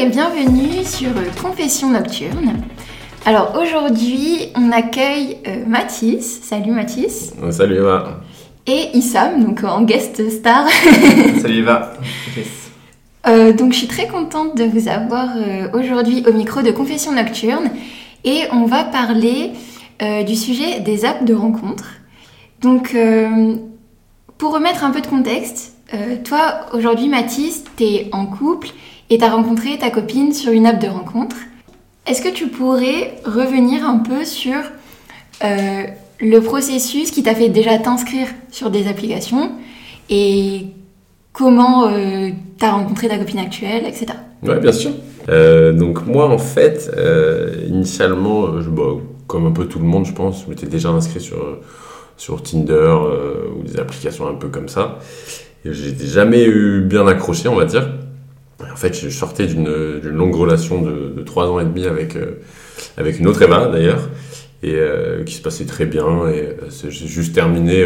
Et bienvenue sur Confession Nocturne. Alors aujourd'hui, on accueille euh, Mathis. Salut Mathis. Salut Eva. Et Issam, donc en guest star. Salut Eva. Euh, donc je suis très contente de vous avoir euh, aujourd'hui au micro de Confession Nocturne et on va parler euh, du sujet des apps de rencontre. Donc euh, pour remettre un peu de contexte, euh, toi aujourd'hui Mathis, tu es en couple et tu as rencontré ta copine sur une app de rencontre. Est-ce que tu pourrais revenir un peu sur euh, le processus qui t'a fait déjà t'inscrire sur des applications et comment euh, t'as rencontré ta copine actuelle, etc. Ouais, bien sûr. Euh, donc moi, en fait, euh, initialement, bah, comme un peu tout le monde, je pense, je m'étais déjà inscrit sur, sur Tinder ou des applications un peu comme ça. J'ai jamais eu bien accroché, on va dire. En fait, je sortais d'une longue relation de, 3 ans et demi avec, euh, avec une autre Eva, d'ailleurs, et euh, qui se passait très bien. Et euh, j'ai juste terminé...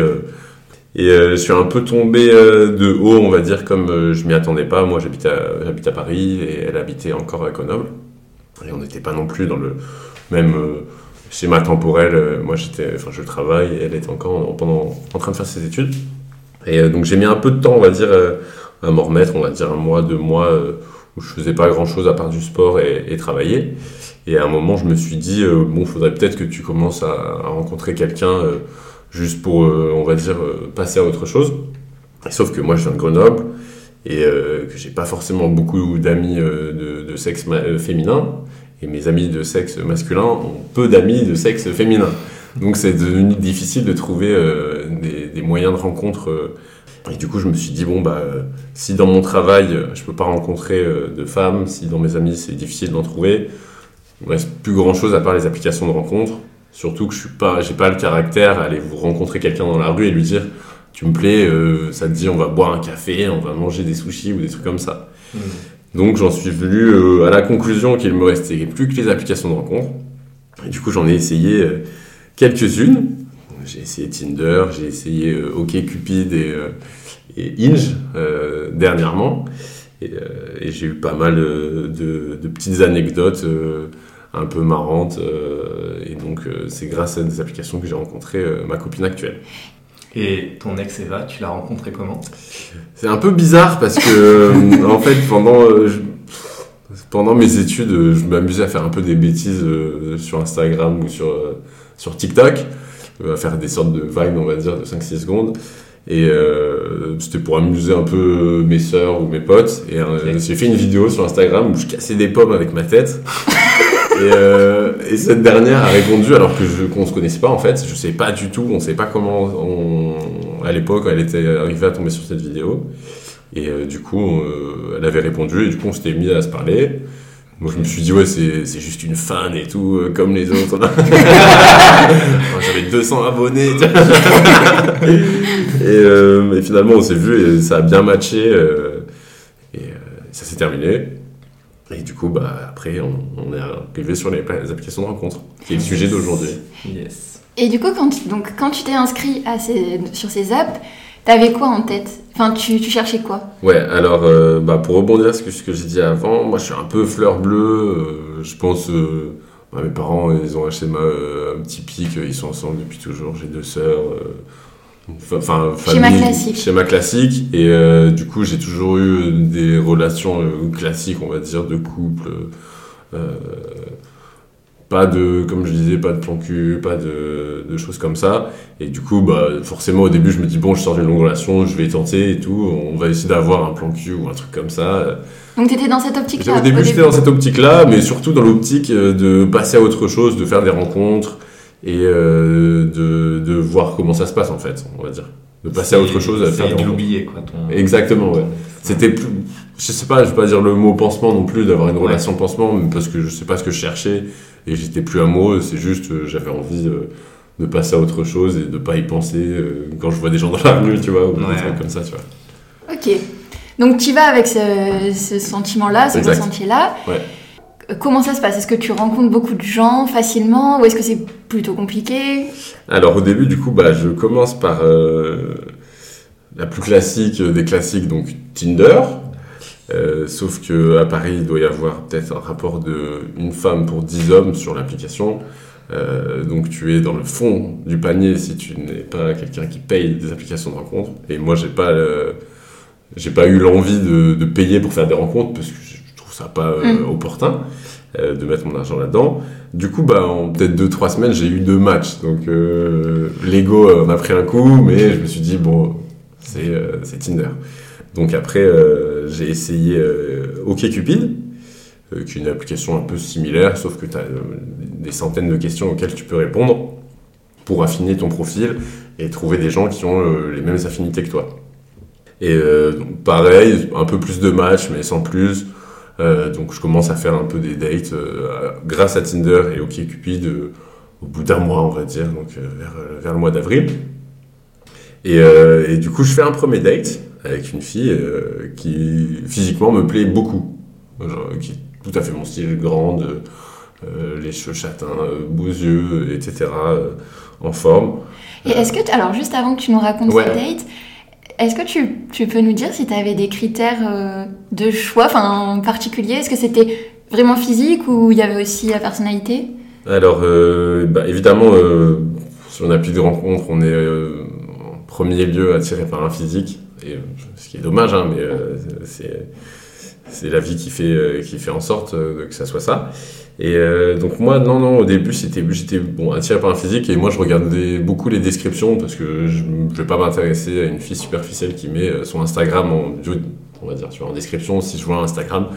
et je suis un peu tombé de haut, on va dire, comme je m'y attendais pas. Moi, j'habite à, à Paris et elle habitait encore à Grenoble. Et on n'était pas non plus dans le même schéma temporel. Moi, j'étais, enfin, je travaille et elle était encore en, pendant, en train de faire ses études. Et donc, j'ai mis un peu de temps, on va dire, à m'en remettre. On va dire un mois, deux mois euh, où je faisais pas grand chose à part du sport et, travailler. Et à un moment, je me suis dit, euh, bon, faudrait peut-être que tu commences à, rencontrer quelqu'un. euh, juste pour, euh, on va dire, passer à autre chose. Sauf que moi, je viens de Grenoble et que j'ai pas forcément beaucoup d'amis de, sexe féminin. Et mes amis de sexe masculin ont peu d'amis de sexe féminin. Donc c'est devenu difficile de trouver des moyens de rencontre. Et du coup, je me suis dit, bon, bah, euh, si dans mon travail, euh, je peux pas rencontrer euh, de femmes, si dans mes amis, c'est difficile d'en trouver, il me reste plus grand chose à part les applications de rencontre. Surtout que je suis pas, j'ai pas le caractère à aller vous rencontrer quelqu'un dans la rue et lui dire tu me plais, euh, ça te dit on va boire un café, on va manger des sushis ou des trucs comme ça. Donc j'en suis venu euh, à la conclusion qu'il me restait plus que les applications de rencontre. Et du coup j'en ai essayé euh, quelques-unes. J'ai essayé Tinder, j'ai essayé euh, OkCupid et, euh, et Hinge euh, dernièrement. Et, et j'ai eu pas mal de, de petites anecdotes un peu marrantes. euh, et donc euh, c'est grâce à des applications que j'ai rencontré euh, ma copine actuelle. Et ton ex Eva, tu l'as rencontré comment? C'est un peu bizarre parce que, en fait, pendant, je- pendant mes études, je m'amusais à faire un peu des bêtises sur Instagram ou sur, sur TikTok, à faire des sortes de vines, on va dire, de 5-6 secondes. Et euh, c'était pour amuser un peu mes sœurs ou mes potes. Et euh, j'ai fait une vidéo sur Instagram où je cassais des pommes avec ma tête. et, euh, et cette dernière a répondu alors que je qu'on se connaissait pas en fait. Je sais pas du tout, on sait pas comment on, à l'époque elle était arrivée à tomber sur cette vidéo. Et euh, du coup, euh, elle avait répondu et du coup on s'était mis à se parler. Moi je me suis dit ouais c'est c'est juste une fan et tout euh, comme les autres. J'avais 200 abonnés. et, euh, et finalement on s'est vu et ça a bien matché euh, et euh, ça s'est terminé. Et du coup, bah, après, on, on est arrivé sur les, les applications de rencontre, qui est le sujet d'aujourd'hui. Yes. Et du coup, quand donc, quand tu t'es inscrit à ces, sur ces apps, t'avais quoi en tête? Enfin, tu, tu cherchais quoi? Ouais, alors, euh, bah, pour rebondir sur ce que, j'ai dit avant, moi, je suis un peu fleur bleue. euh, je pense, euh, bah, mes parents, ils ont acheté ma, un petit pic, ils sont ensemble depuis toujours. J'ai deux sœurs. Enfin, Schéma famille- classique. Schéma classique. Et euh, du coup, j'ai toujours eu des relations euh, classiques, on va dire, de couple. euh, pas de, comme je disais, pas de plan cul, pas de, de choses comme ça. Et du coup, bah, forcément, au début, je me dis, bon, je sors d'une longue relation, je vais tenter et tout. On va essayer d'avoir un plan cul ou un truc comme ça. Donc t'étais dans cette optique-là Au début, j'étais dans cette optique-là, mais surtout dans l'optique euh, de passer à autre chose, de faire des rencontres et euh, de, de voir comment ça se passe, en fait, on va dire. De passer à autre chose, à faire des C'est l'oublier, quoi. Ton... Exactement, ouais. C'était plus, je sais pas, je vais pas dire le mot pansement non plus, d'avoir une Ouais. relation pansement, mais parce que je sais pas ce que je cherchais et j'étais plus amoureux, c'est juste, euh, j'avais envie euh, de passer à autre chose et de pas y penser euh, quand je vois des gens dans la rue, tu vois, ou Ouais. des trucs comme ça, tu vois. Ok. Donc tu vas avec ce, ce sentiment-là, ce ressenti-là. Ouais. Euh, Comment ça se passe? Est-ce que tu rencontres beaucoup de gens facilement ou est-ce que c'est plutôt compliqué? Alors au début, du coup, bah, je commence par euh, la plus classique des classiques, donc Tinder. Euh, sauf que à Paris, il doit y avoir peut-être un rapport de une femme pour 10 hommes sur l'application. Euh, donc tu es dans le fond du panier si tu n'es pas quelqu'un qui paye des applications de rencontres. Et moi, j'ai pas, le- j'ai pas eu l'envie de, de payer pour faire des rencontres parce que je trouve ça pas euh, Mm. opportun de mettre mon argent là-dedans. Du coup, bah, en peut-être 2-3 semaines, j'ai eu deux matchs. Donc l'ego m'a pris un coup, mais je me suis dit, bon, c'est euh, c'est Tinder. Donc après, euh, j'ai essayé euh, OkCupid, qui est une application un peu similaire, sauf que tu as des centaines de questions auxquelles tu peux répondre pour affiner ton profil et trouver des gens qui ont les mêmes affinités que toi. Et donc, pareil, un peu plus de matchs, mais sans plus. Donc je commence à faire un peu des dates grâce à Tinder et OkCupid au bout d'un mois, on va dire, donc vers le mois d'avril. Et, euh, et du coup, je fais un premier date avec une fille euh, qui physiquement me plaît beaucoup, Genre, qui est tout à fait mon style, grande, euh, les cheveux châtains, beaux yeux, etc., en forme. Et est-ce que, alors juste avant que tu nous racontes Ouais. ce date, est-ce que tu, tu peux nous dire si tu avais des critères de choix, enfin en particulier? Est-ce que c'était vraiment physique ou il y avait aussi la personnalité? Alors, bah, évidemment, sur une appli de rencontre, on est premier lieu attiré par un physique, et, ce qui est dommage, hein, mais euh, c'est c'est la vie qui fait, euh, qui fait en sorte euh, que ça soit ça. Et euh, donc moi, non, non, au début, c'était j'étais bon, attiré par un physique, et moi, je regardais beaucoup les descriptions, parce que je ne vais pas m'intéresser à une fille superficielle qui met son Instagram en bio, on va dire, tu vois, en description. Si je vois un Instagram,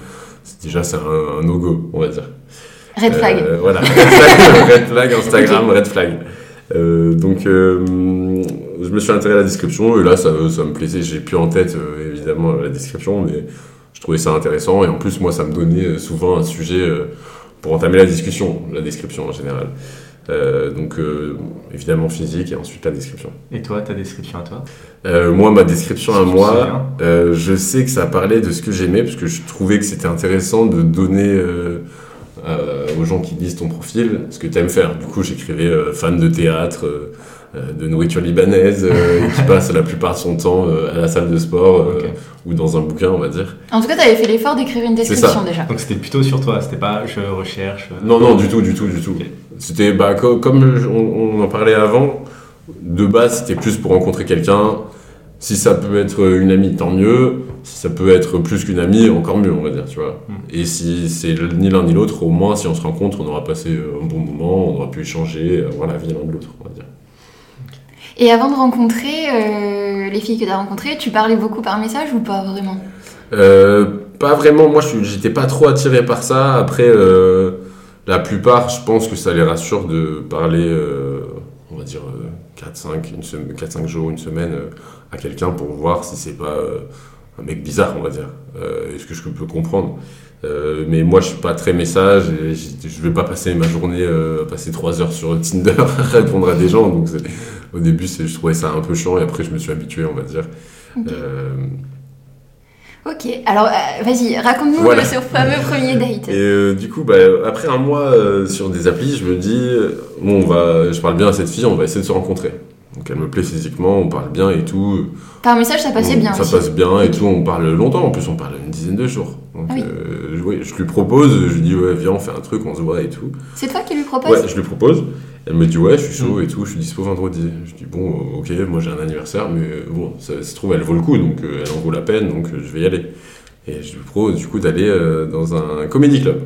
c'est déjà c'est un, un no-go, on va dire. Red flag. Voilà, red flag, red flag, Instagram, red flag. Euh, donc, euh, je me suis intéressé à la description et là, ça, ça me plaisait. J'ai plus en tête, euh, évidemment, la description, mais je trouvais ça intéressant. Et en plus, moi, ça me donnait souvent un sujet pour entamer la discussion, la description en général. Donc, évidemment, physique et ensuite la description. Et toi, ta description à toi? Moi, ma description à moi, je sais que ça parlait de ce que j'aimais, parce que je trouvais que c'était intéressant de donner aux gens qui lisent ton profil ce que tu aimes faire. Du coup, j'écrivais euh, fan de théâtre, euh, euh, de nourriture libanaise, euh, et qui passe la plupart de son temps euh, à la salle de sport euh, ou dans un bouquin, on va dire. En tout cas, tu avais fait l'effort d'écrire une description déjà. Donc c'était plutôt sur toi, c'était pas je recherche. euh, Non, non, du tout, du tout, du tout. C'était, bah, co- comme, on, on en parlait avant, de base, c'était plus pour rencontrer quelqu'un. Si ça peut être une amie, tant mieux. Si ça peut être plus qu'une amie, encore mieux, on va dire, tu vois. Mm. Et si c'est ni l'un ni l'autre, au moins, si on se rencontre, on aura passé euh, un bon moment, on aura pu échanger, avoir la vie l'un de l'autre, on va dire. Et avant de rencontrer euh, les filles que tu as rencontrées, tu parlais beaucoup par message ou pas vraiment? Euh, pas vraiment, moi j'étais pas trop attiré par ça. Après, euh, la plupart, je pense que ça les rassure de parler, euh, on va dire, 4-5 jours, une semaine euh, à quelqu'un pour voir si c'est pas euh, un mec bizarre, on va dire. Euh, Est-ce que je peux comprendre? Euh, mais moi, je suis pas très message et je vais pas passer ma journée, euh, passer 3 heures sur Tinder à répondre à des gens. Donc, au début, je trouvais ça un peu chiant et après, je me suis habitué, on va dire. Ok. Euh, Ok, alors vas-y, raconte-nous Voilà. ce fameux premier date. Et du coup, bah, après un mois sur des applis, je me dis, bon, on va, je parle bien à cette fille, on va essayer de se rencontrer. Donc elle me plaît physiquement, on parle bien et tout. Par message, ça passait On- bien Ça aussi. passe bien et tout, on parle longtemps, en plus on parle une dizaine de jours. Donc Ah oui. euh, je- lui propose, je lui dis, ouais, viens, on fait un truc, on se voit et tout. C'est toi qui lui proposes Ouais, je lui propose. Elle me dit, ouais, je suis Mm. chaud et tout, je suis dispo vendredi. Je dis, bon, euh, ok, moi j'ai un anniversaire, mais euh, bon, ça se trouve, elle vaut le coup, donc elle en vaut la peine, donc je vais y aller. Et je lui propose du coup d'aller dans un comédie club.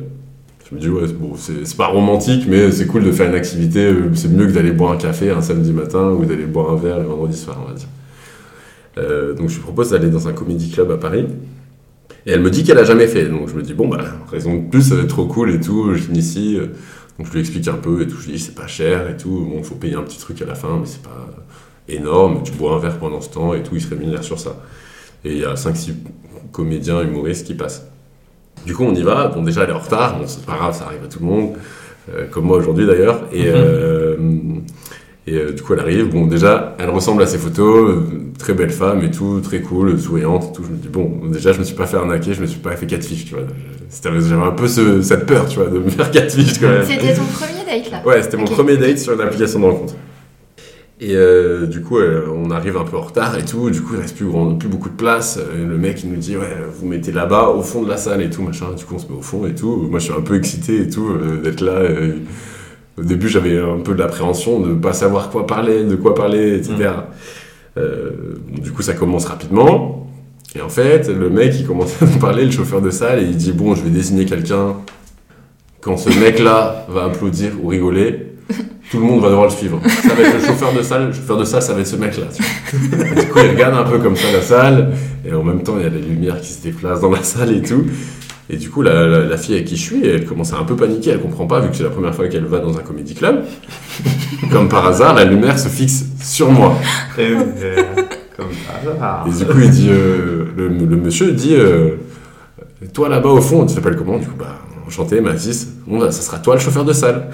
Je me dis, ouais, c'est- pas romantique, mais c'est cool de faire une activité. euh, C'est mieux que d'aller boire un café un samedi matin ou d'aller boire un verre le vendredi soir, on va dire. Euh, donc je lui propose d'aller dans un comédie club à Paris. Et elle me dit qu'elle a jamais fait. Donc je me dis, bon, bah, raison de plus, ça va être trop cool et tout. Je m'initie. euh, Donc je lui explique un peu et tout. Je lui dis, c'est pas cher et tout. Bon, faut payer un petit truc à la fin, mais c'est pas énorme. Tu bois un verre pendant ce temps et tout. Il se rémunère sur ça. Et il y a 5-6 comédiens humoristes qui passent. Du coup, on y va. Bon, déjà, elle est en retard. Bon, c'est pas grave, ça arrive à tout le monde. Euh, comme moi aujourd'hui d'ailleurs. Et, Mhm. euh, et euh, du coup, elle arrive. Bon, déjà, elle ressemble à ses photos. très belle femme et tout, très cool, souriante et tout. Je me dis, bon, déjà, je me suis pas fait arnaquer, je me suis pas fait catfish, tu vois. J'avais un peu ce- cette peur, tu vois, de me faire catfish quand même. C'était ton premier date là Ouais, c'était mon premier date sur une application de rencontre. Et euh, du coup, euh, on arrive un peu en retard et tout. Du coup, il reste plus, grand- plus beaucoup de place. Euh, le mec, il nous dit, ouais, vous mettez là-bas, au fond de la salle et tout, machin. Du coup, on se met au fond et tout. Moi, je suis un peu excité et tout euh, d'être là. au début, j'avais un peu de l'appréhension de pas savoir quoi parler, de quoi parler, etc. Euh, du coup, ça commence rapidement. Et en fait, le mec, il commence à nous parler, le chauffeur de salle, et il dit, bon, je vais désigner quelqu'un. Quand ce mec-là va applaudir ou rigoler, tout le monde va devoir le suivre. Ça va être le chauffeur de salle. Le chauffeur de salle, ça va être ce mec-là. du coup, il regarde un peu comme ça la salle. Et en même temps, il y a les lumières qui se déplacent dans la salle et tout. Et du coup, la, la- la fille avec qui je suis, elle commence à un peu paniquer. Elle comprend pas, vu que c'est la première fois qu'elle va dans un comédie club. Comme par hasard, la lumière se fixe sur moi. Et, euh, comme ça. Et du coup, il dit, euh, le, le monsieur dit, euh, toi là-bas au fond, tu t'appelles comment? Du coup, bah, enchanté, Mathis. Bon, bah, ça sera toi le chauffeur de salle.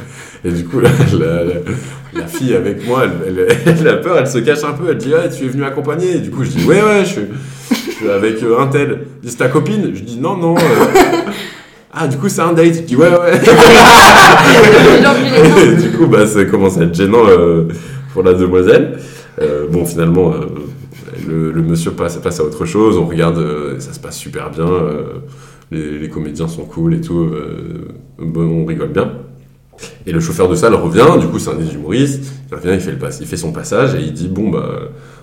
Et du coup, la, la- la- la fille avec moi, elle, elle- elle a peur, elle se cache un peu. Elle dit, ouais, tu es venu accompagner. Et du coup, je dis, ouais, ouais, je suis, je suis avec euh, un tel. C'est ta copine? Je dis, non, non. euh. Ah, du coup, c'est un date. Je dis, ouais, ouais. Et du coup, bah, ça commence à être gênant euh, pour la demoiselle. Euh, bon, finalement, le, le monsieur passe, passe à autre chose. On regarde, euh, ça se passe super bien. euh, les, les comédiens sont cool et tout. euh, bon, on rigole bien. Et le chauffeur de salle revient. Du coup, c'est un des humoristes. Il revient, il fait, le il fait son passage et il dit Bon, bah,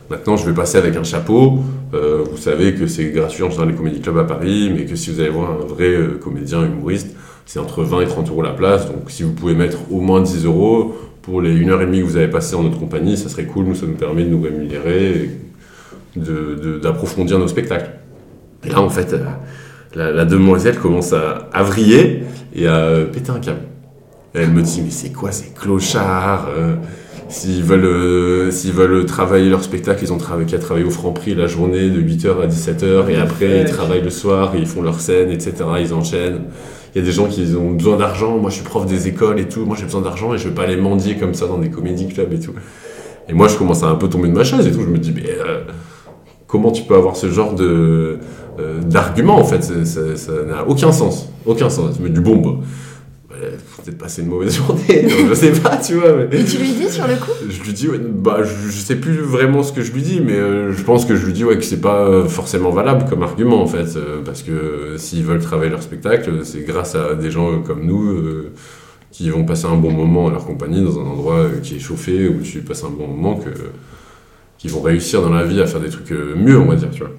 maintenant, je vais passer avec un chapeau. Euh, vous savez que c'est gratuit en général les comédie clubs à Paris, mais que si vous allez voir un vrai euh, comédien humoriste, c'est entre 20 et 30 euros la place. Donc, si vous pouvez mettre au moins 10 euros pour les 1 heure et demie que vous avez passé en notre compagnie, ça serait cool. Nous, ça nous permet de nous rémunérer et de- d'approfondir nos spectacles. Et là, en fait, euh, la, demoiselle commence à, à vriller et à péter un câble. Elle me dit, mais c'est quoi ces clochards euh, S'ils veulent, euh, veulent travailler leur spectacle, ils ont travaillé, qu'à travailler au Franprix la journée de 8h à 17h et après ils travaillent le soir et ils font leur scène, etc. Ils enchaînent. Il y a des gens qui ont besoin d'argent. Moi, je suis prof des écoles et tout. Moi, j'ai besoin d'argent et je vais pas aller mendier comme ça dans des comédie clubs et tout. Et moi, je commence à un peu tomber de ma chaise et tout. Je me dis, mais euh, comment tu peux avoir ce genre de d'argument en fait? Ça- n'a aucun sens. Aucun sens. Me dis, bon, bah, faut peut-être passer une mauvaise journée. je sais pas, tu vois. mais- Et tu lui dis sur le coup? Je lui dis, ouais, bah, je, je sais plus vraiment ce que je lui dis, mais euh, je pense que je lui dis ouais, que c'est pas euh, forcément valable comme argument en fait, euh, parce que euh, s'ils veulent travailler leur spectacle, c'est grâce à des gens euh, comme nous euh, qui vont passer un bon moment à leur compagnie dans un endroit euh, qui est chauffé où tu passes un bon moment que qui vont réussir dans la vie à faire des trucs euh, mieux, on va dire, tu vois.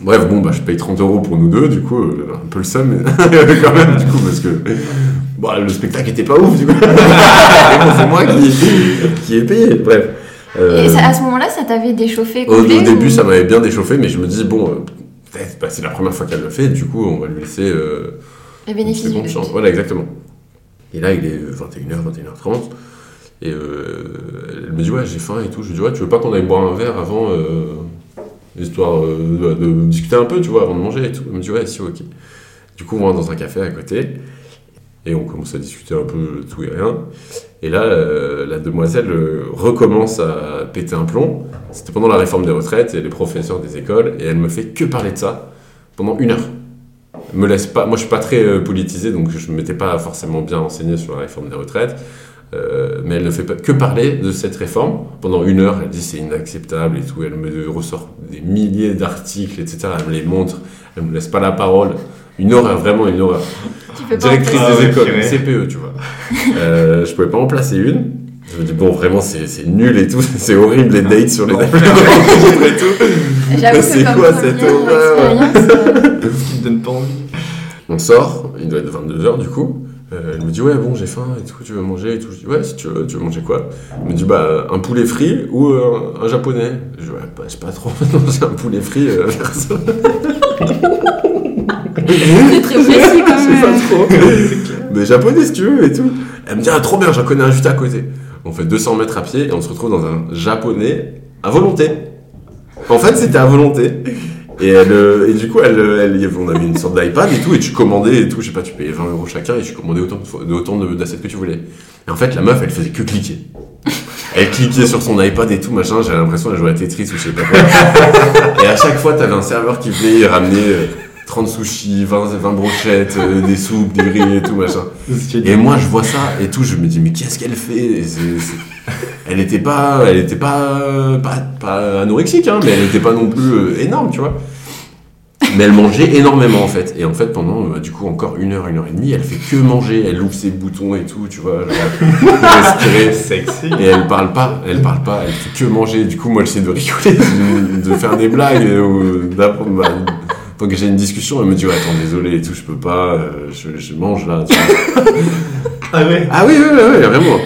Bref, bon, bah, je paye 30 euros pour nous deux, du coup, euh, un peu le seum, mais quand même, du coup, parce que bah, le spectacle était pas ouf, du coup. Et bon, c'est moi qui, qui ai payé, bref. Euh, Et ça- à ce moment-là, ça t'avait déchauffé au, au début, ou- ça m'avait bien déchauffé, mais je me dis, bon, euh, peut-être, bah, c'est la première fois qu'elle le fait, du coup, on va lui laisser euh, Le une bénéfice du seconde doute. chance. Voilà, exactement. Et là, il est 21h, 21h30. Et euh, elle me dit, ouais, j'ai faim et tout. Je lui dis, ouais, tu veux pas qu'on aille boire un verre avant, euh, histoire euh, de, de discuter un peu, tu vois, avant de manger et tout. Elle me dit, ouais, si, ok. Du coup, on va dans un café à côté. Et on commence à discuter un peu tout et rien. Et là, euh, la demoiselle euh, recommence à péter un plomb. C'était pendant la réforme des retraites et les professeurs des écoles. Et elle me fait que parler de ça pendant une heure me laisse pas. Moi, je suis pas très euh, politisé, donc je ne m'étais pas forcément bien renseigné sur la réforme des retraites. Euh, mais elle ne fait que parler de cette réforme. Pendant une heure, elle dit c'est inacceptable et tout. Elle me ressort des milliers d'articles, etc. Elle me les montre. Elle me laisse pas la parole. Une horreur, vraiment une horreur. Directrice Ah des écoles, purée. CPE, tu vois. Euh, je pouvais pas en placer une. Je me dis, bon, vraiment, c'est c'est nul et tout. C'est horrible les dates sur les applis et tout. C'est quoi cette horreur expérience, euh, Qui te donne pas envie. On sort, il doit être 22h du coup. Euh, elle me dit ouais bon j'ai faim et tout, tu veux manger et tout. Je dis ouais si tu veux, tu veux manger quoi? Elle me dit bah un poulet frit ou euh, un, japonais? Je dis ouais bah j'ai pas trop manger un poulet frit euh, c'est très précis quand pas trop. Mais japonais si tu veux et tout. Elle me dit ah trop bien j'en connais un juste à côté. On fait 200 mètres à pied et on se retrouve dans un japonais à volonté. En fait c'était à volonté. Et, elle, euh, et du coup, elle, elle, on avait une sorte d'iPad et tout, et tu commandais et tout, je sais pas, tu payais 20 euros chacun et tu commandais autant de, autant d'assiettes que tu voulais. Et en fait, la meuf, elle faisait que cliquer. Elle cliquait sur son iPad et tout, machin, j'avais l'impression qu'elle jouait à Tetris ou je sais pas quoi. et à chaque fois, t'avais un serveur qui venait ramener euh, 30 sushis, 20, 20 brochettes, euh, des soupes, des riz et tout, machin. Et moi, je vois ça et tout, je me dis, mais qu'est-ce qu'elle fait? Et c'est- c'est- Elle était pas, elle était pas, pas, pas anorexique, hein, mais elle était pas non plus euh, énorme, tu vois. Mais elle mangeait énormément en fait. Et en fait, pendant euh, du coup encore une heure, une heure et demie, elle fait que manger. Elle ouvre ses boutons et tout, tu vois, genre, pour respirer. Sexy. Et elle parle pas, elle parle pas, elle fait que manger. Du coup, moi, j'essaie de rigoler, de, de faire des blagues, euh, ou d'apprendre. Donc j'ai une discussion, elle me dit ouais, attends désolé et tout, je peux pas, euh, je, je mange là. tu vois. Ah ouais Ah oui, oui, oui, oui, vraiment.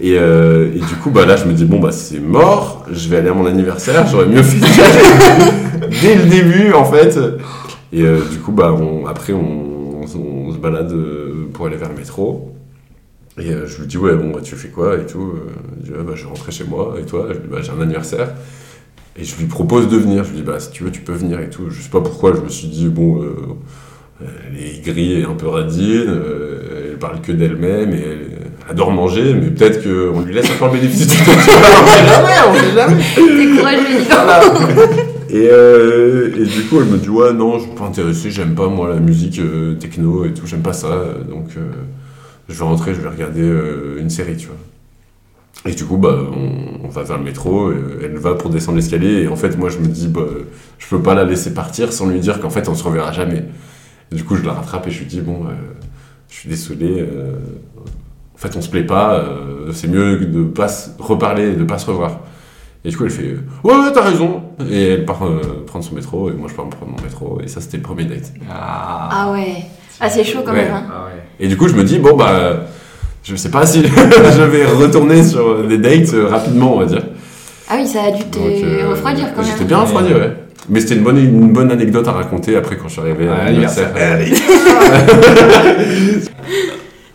Et, euh, et du coup, bah là, je me dis bon bah c'est mort, je vais aller à mon anniversaire, j'aurais mieux fait dès le début en fait. Et euh, du coup, bah on- après on, on- on se balade pour aller vers le métro. Et je lui dis ouais bon bah tu fais quoi et tout. Il dit ouais, bah je vais rentrer chez moi et toi, je lui dis, bah, j'ai un anniversaire. Et je lui propose de venir. Je lui dis bah si tu veux tu peux venir et tout. Je sais pas pourquoi je me suis dit bon. euh, elle est aigrie et un peu radine, euh, elle parle que d'elle-même et elle, adore manger, mais peut-être qu'on lui laisse encore le bénéfice du doute. on sait jamais, on sait jamais. Et, euh, et du coup, elle me dit Ouais, non, je suis pas intéressé, j'aime pas moi la musique euh, techno et tout, j'aime pas ça, donc euh, je vais rentrer, je vais regarder euh, une série, tu vois. Et du coup, bah, on, on va vers le métro, euh, elle va pour descendre l'escalier, et en fait, moi je me dis Bah, je peux pas la laisser partir sans lui dire qu'en fait, on se reverra jamais. Et du coup, je la rattrape et je lui dis Bon, euh, je suis désolé, euh, en fait, on se plaît pas, euh, c'est mieux de pas se reparler, de pas se revoir. Et du coup, elle fait euh, Ouais, ouais, t'as raison. Et elle part euh, prendre son métro, et moi je pars me prendre mon métro, et ça c'était le premier date. Ah. Ah ouais. Ah, c'est chaud quand Ouais. même. hein. Ah ouais. Et du coup, je me dis Bon, bah, je sais pas si je vais retourner sur des dates euh, rapidement, on va dire. Ah oui, ça a dû te Donc, euh, refroidir quand même. J'étais bien refroidi, ouais. Mais c'était une bonne, une bonne anecdote à raconter après quand je suis arrivé à Ah, l'anniversaire.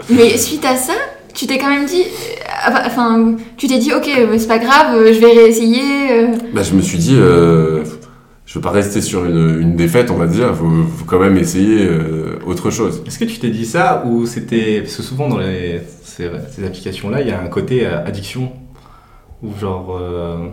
Mais suite à ça, tu t'es quand même dit. euh, Enfin, tu t'es dit, ok, c'est pas grave, je vais réessayer. Bah, je me suis dit, euh, je veux pas rester sur une, une défaite, on va dire. Faut, faut quand même essayer euh, autre chose. Est-ce que tu t'es dit ça ou c'était. Parce que souvent dans les, ces, ces applications-là, il y a un côté euh, addiction. Ou genre. euh,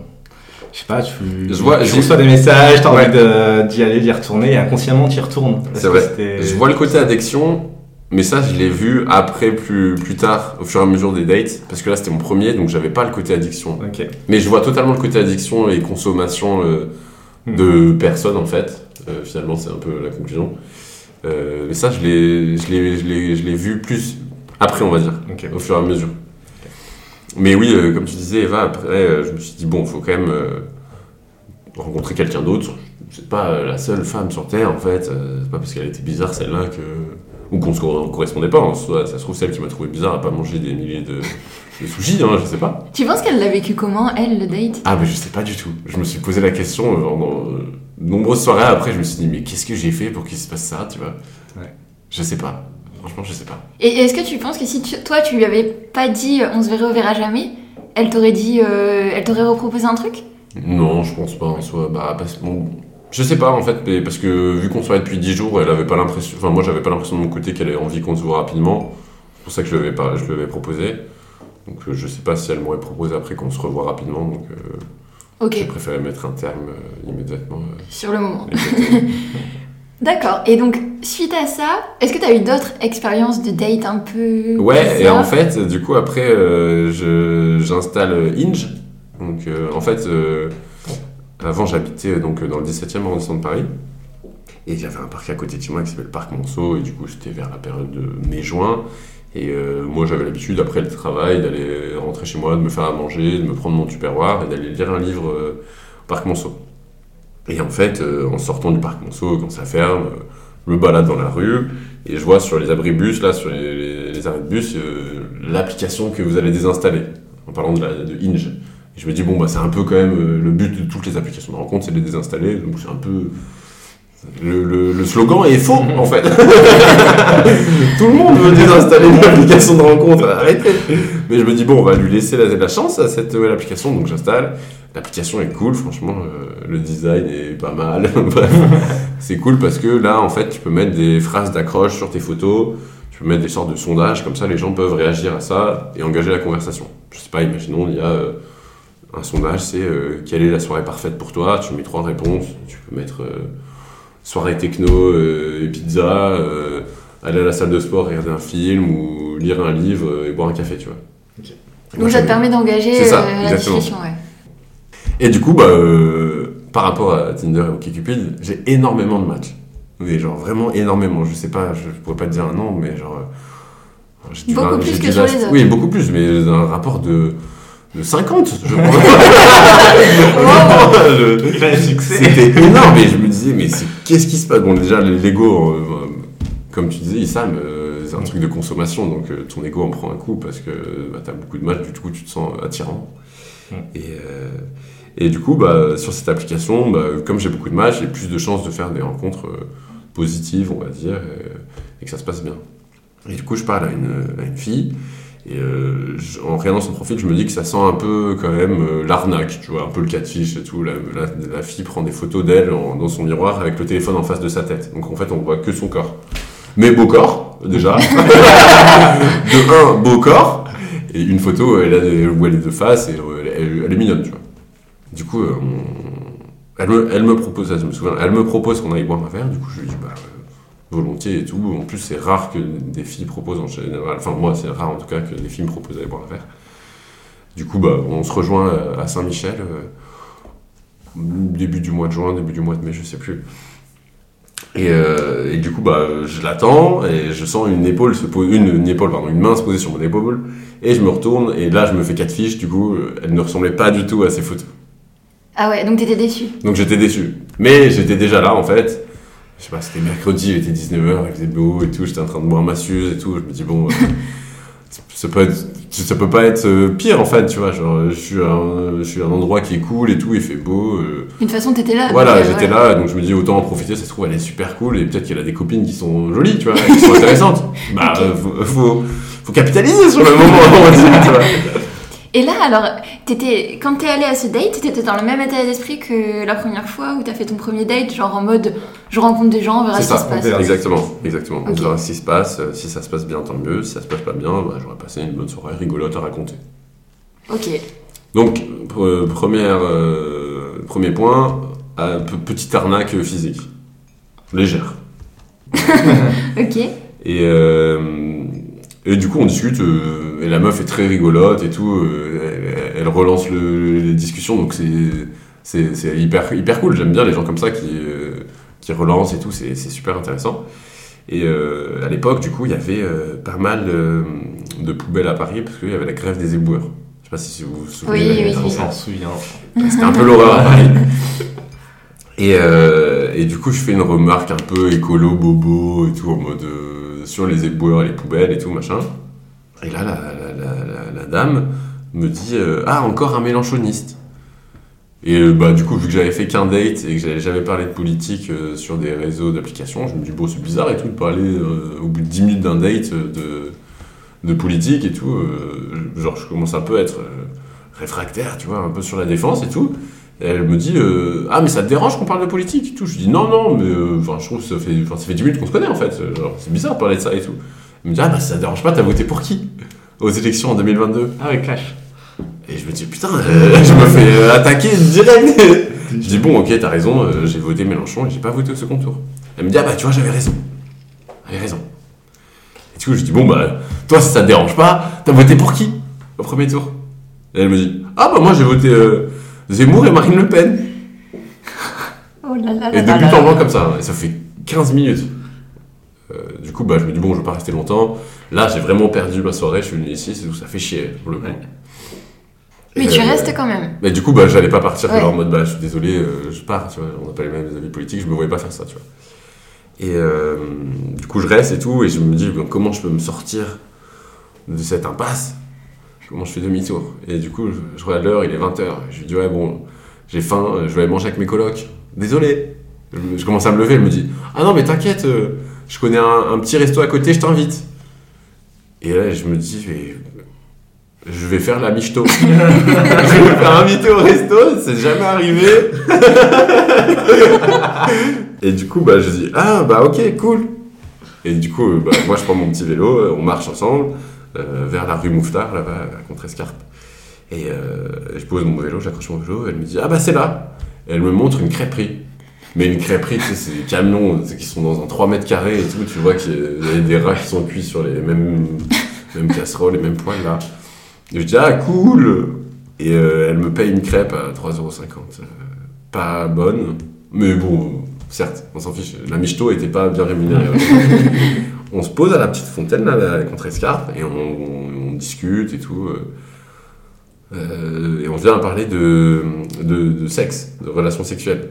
je sais pas, tu, Je vois- tu j'ai- reçois des messages, t'as Ouais. envie d'y aller, d'y retourner, et inconsciemment t'y retournes. Est-ce C'est vrai. Je vois le côté addiction, mais ça, je l'ai vu après, plus, plus tard, au fur et à mesure des dates. Parce que là, c'était mon premier, donc j'avais pas le côté addiction. Ok. Mais je vois totalement le côté addiction et consommation euh, de personnes, en fait. Euh, finalement, c'est un peu la conclusion. Euh, mais ça, je l'ai, je, l'ai, je, l'ai, je l'ai vu plus après, on va dire, au fur et à mesure. Mais oui, euh, comme tu disais, Eva, après, je me suis dit, bon, il faut quand même rencontrer quelqu'un d'autre. C'est pas la seule femme sur Terre, en fait. C'est pas parce qu'elle était bizarre, celle-là, que... ou qu'on se cor- correspondait pas. En soi, ça se trouve, celle qui m'a trouvé bizarre à pas manger des milliers de, de sushis, hein, je sais pas. Tu penses qu'elle l'a vécu comment, elle, le date? Ah, mais je sais pas du tout. Je me suis posé la question euh, en, en, euh, nombreuses soirées après. Je me suis dit, mais qu'est-ce que j'ai fait pour qu'il se passe ça, tu vois? Ouais. Je sais pas. Franchement, je sais pas. Et est-ce que tu penses que si tu- toi, tu lui avais pas dit euh, on se verra, on verra jamais, elle t'aurait dit. euh, elle t'aurait reproposé un truc? Non, je pense pas en soi. Bah, parce, bon, je sais pas en fait, mais parce que vu qu'on se voyait depuis 10 jours, elle avait pas l'impression. Enfin, moi j'avais pas l'impression de mon côté qu'elle avait envie qu'on se voit rapidement. C'est pour ça que je lui avais, pas, je lui avais proposé. Donc euh, je sais pas si elle m'aurait proposé après qu'on se revoie rapidement. Donc euh, Ok, j'ai préféré mettre un terme euh, immédiatement. euh, sur le moment. D'accord. Et donc, suite à ça, est-ce que tu as eu d'autres expériences de date un peu. Ouais, et en fait, du coup, après, euh, j'installe Inge. Donc, en fait, avant, j'habitais donc dans le 17e arrondissement de Paris. Et j'avais un parc à côté de chez moi qui s'appelle le Parc Monceau. Et du coup, c'était vers la période de mai-juin. Et euh, moi, j'avais l'habitude, après le travail, d'aller rentrer chez moi, de me faire à manger, de me prendre mon tupperware et d'aller lire un livre euh, au Parc Monceau. Et en fait, euh, en sortant du Parc Monceau, quand ça ferme, je me balade dans la rue et je vois sur les abribus, là, sur les, arrêts de bus, l'application que vous allez désinstaller, en parlant de, de Inge. Et je me dis, bon, bah, c'est un peu quand même euh, le but de toutes les applications de rencontre, c'est de les désinstaller. Donc c'est un peu. Le, le- le slogan est faux, en fait. Tout le monde veut désinstaller une application de rencontre, arrêtez. Mais je me dis, bon, on va lui laisser la, la chance à cette nouvelle application, donc j'installe. L'application est cool, franchement, euh, le design est pas mal. C'est cool parce que là, en fait, tu peux mettre des phrases d'accroche sur tes photos, tu peux mettre des sortes de sondages, comme ça les gens peuvent réagir à ça et engager la conversation. Je sais pas, imaginons, il y a euh, un sondage, c'est euh, quelle est la soirée parfaite pour toi? Tu mets trois réponses, tu peux mettre. euh, soirée techno euh, et pizza, euh, aller à la salle de sport, regarder un film ou lire un livre euh, et boire un café, tu vois. Donc ça te permet d'engager euh, la discussion, ouais. Et du coup, bah, euh, par rapport à Tinder et OkCupid, j'ai énormément de matchs. Mais genre vraiment énormément. Je sais pas, je pourrais pas te dire un nom, mais genre. euh, Beaucoup plus que sur les autres. Oui, beaucoup plus, mais un rapport de, de 50, je succès. C'était énorme et je me disais, mais qu'est-ce qui se passe? Bon, déjà, le- l'ego, euh, comme tu disais, Issam, euh, c'est un truc de consommation, donc euh, ton ego en prend un coup parce que bah, t'as beaucoup de matchs, du coup, tu te sens attirant. Mm. Et, euh, et du coup, bah, sur cette application, bah, comme j'ai beaucoup de matchs, j'ai plus de chances de faire des rencontres positives, on va dire, euh, et que ça se passe bien. Et du coup, je parle à une, à une fille. Et euh, en regardant son profil, je me dis que ça sent un peu quand même euh, l'arnaque, tu vois, un peu le catfish et tout. La, la- la fille prend des photos d'elle en- dans son miroir avec le téléphone en face de sa tête. Donc en fait, on voit que son corps. Mais beau corps, déjà. de un, beau corps. Et une photo elle a- où elle est de face et euh, elle, elle- elle est mignonne, tu vois. Du coup, euh, on- elle, me, elle me propose, ça, je me souviens, elle me propose qu'on aille boire un verre. Du coup, je lui dis, bah, volontiers et tout. En plus, c'est rare que des filles proposent en général. Enfin, moi, c'est rare en tout cas que des filles me proposent d'aller boire un verre. Du coup, bah, on se rejoint euh, à Saint-Michel, euh, début du mois de juin, début du mois de mai, je sais plus. Et, euh, et du coup, bah, je l'attends et je sens une épaule se poser, une, une épaule, pardon, une main se poser sur mon épaule. Et je me retourne et là, je me fais quatre fiches. Du coup, elle ne ressemblait pas du tout à ces photos. Ah ouais, donc t'étais déçu. Donc j'étais déçu. Mais j'étais déjà là en fait. Je sais pas, c'était mercredi, il était 19h, il faisait beau et tout, j'étais en train de boire ma suze et tout. Je me dis, bon, euh, ça, peut être, ça peut pas être euh, pire en fait, tu vois. Genre, je suis, à un, je suis à un endroit qui est cool et tout, il fait beau. euh, De toute façon, t'étais là. voilà, euh, j'étais là, donc je me dis, autant en profiter, ça se trouve, elle est super cool et peut-être qu'elle a des copines qui sont jolies, tu vois, qui sont intéressantes. Bah, faut, faut, faut capitaliser sur le moment, on va dire, tu vois. Et là, alors, quand t'es allé à ce date, t'étais dans le même état d'esprit que la première fois où t'as fait ton premier date, genre en mode je rencontre des gens, on verra ce qui ça, se passe. exactement, exactement. On Ok. verra ce qui se passe. euh, Si ça se passe bien, tant mieux. Si ça se passe pas bien, bah, j'aurais passé une bonne soirée rigolote à raconter. Ok. Donc, pre- première, euh, premier point, euh, pe- petite arnaque physique. Légère. Ok. Et, euh, et du coup, on discute, euh, et la meuf est très rigolote et tout, euh, elle, elle relance le- les discussions, donc c'est, hyper, hyper cool. J'aime bien les gens comme ça qui, euh, qui relancent et tout, c'est, super intéressant. Et euh, à l'époque, du coup, il y avait euh, pas mal euh, de poubelles à Paris parce qu'il y avait la grève des éboueurs. Je sais pas si vous vous souvenez. Oui, oui, s'en souvient. C'était un peu l'horreur à Paris. Et, euh, et du coup, je fais une remarque un peu écolo, bobo et tout, en mode euh, sur les éboueurs et les poubelles et tout, machin. Et là, la, dame me dit euh, Ah, encore un mélanchoniste. Et euh, bah, du coup, vu que j'avais fait qu'un date et que j'avais jamais parlé de politique euh, sur des réseaux d'applications, je me dis Bon, c'est bizarre et tout de parler au bout de 10 minutes d'un date de, de politique et tout. genre, je commence un peu à être réfractaire, tu vois, un peu sur la défense et tout. Elle me dit Ah, mais ça te dérange qu'on parle de politique et tout? Je dis Non, non, mais je trouve que ça fait, ça fait 10 minutes qu'on se connaît en fait. C'est bizarre de parler de ça et tout. Elle me dit Ah, bah ça te dérange pas, t'as voté pour qui Aux élections en 2022 Ah ouais, Clash. Et je me dis Putain, euh, je me fais euh, attaquer direct Je dis Bon, ok, t'as raison, euh, j'ai voté Mélenchon et j'ai pas voté au second tour. Elle me dit Ah, bah tu vois, j'avais raison. J'avais raison. Et du coup, je dis Bon, bah, toi, si ça te dérange pas, t'as voté pour qui au premier tour? Et elle me dit Ah, bah moi, j'ai voté euh, Zemmour et Marine Le Pen. Oh là là Et là de là but en blanc comme ça, hein, et ça fait 15 minutes. Euh, du coup, bah, je me dis, bon, je vais pas rester longtemps. Là, j'ai vraiment perdu ma soirée, je suis venu ici, c'est tout, ça fait chier, pour le coup. Ouais. Mais tu euh, restes quand même. Mais du coup, bah, j'allais pas partir Ouais. genre en mode, bah, je suis désolé, euh, je pars, tu vois, on n'a pas les mêmes avis politiques, je me voyais pas faire ça, tu vois. Et euh, du coup, je reste et tout, et je me dis, bon, comment je peux me sortir de cette impasse? Comment je fais demi-tour? Et du coup, je, je regarde l'heure, il est 20h. Je lui dis, ouais, bon, j'ai faim, je vais aller manger avec mes colocs. Désolé. Je, me- je commence à me lever, elle me dit, ah non, mais t'inquiète, euh, je connais un, un petit resto à côté, je t'invite. Et là, je me dis, mais je vais faire la michto. je vais me faire inviter au resto, c'est jamais arrivé. Et du coup, bah, je dis, ah, bah, ok, cool. Et du coup, euh, bah, moi, je prends mon petit vélo, euh, on marche ensemble euh, vers la rue Mouffetard, là-bas, à Contrescarpe. Et euh, je pose mon vélo, j'accroche mon vélo, elle me dit, ah, bah, c'est là. Et elle me montre une crêperie. Mais une crêperie, tu sais, c'est des camions qui sont dans un 3 mètres carrés et tout. Tu vois qu'il y a des rats qui sont cuits sur les mêmes, mêmes casseroles, les mêmes poêles là. Et je dis, ah cool Et euh, elle me paye une crêpe à 3,50€. Euh, pas bonne, mais bon, certes, on s'en fiche. La michto était pas bien rémunérée. on se pose à la petite fontaine là, la contre-escarpe et on, on- on discute et tout. euh. Euh, et on vient à parler de, de, de sexe, de relations sexuelles.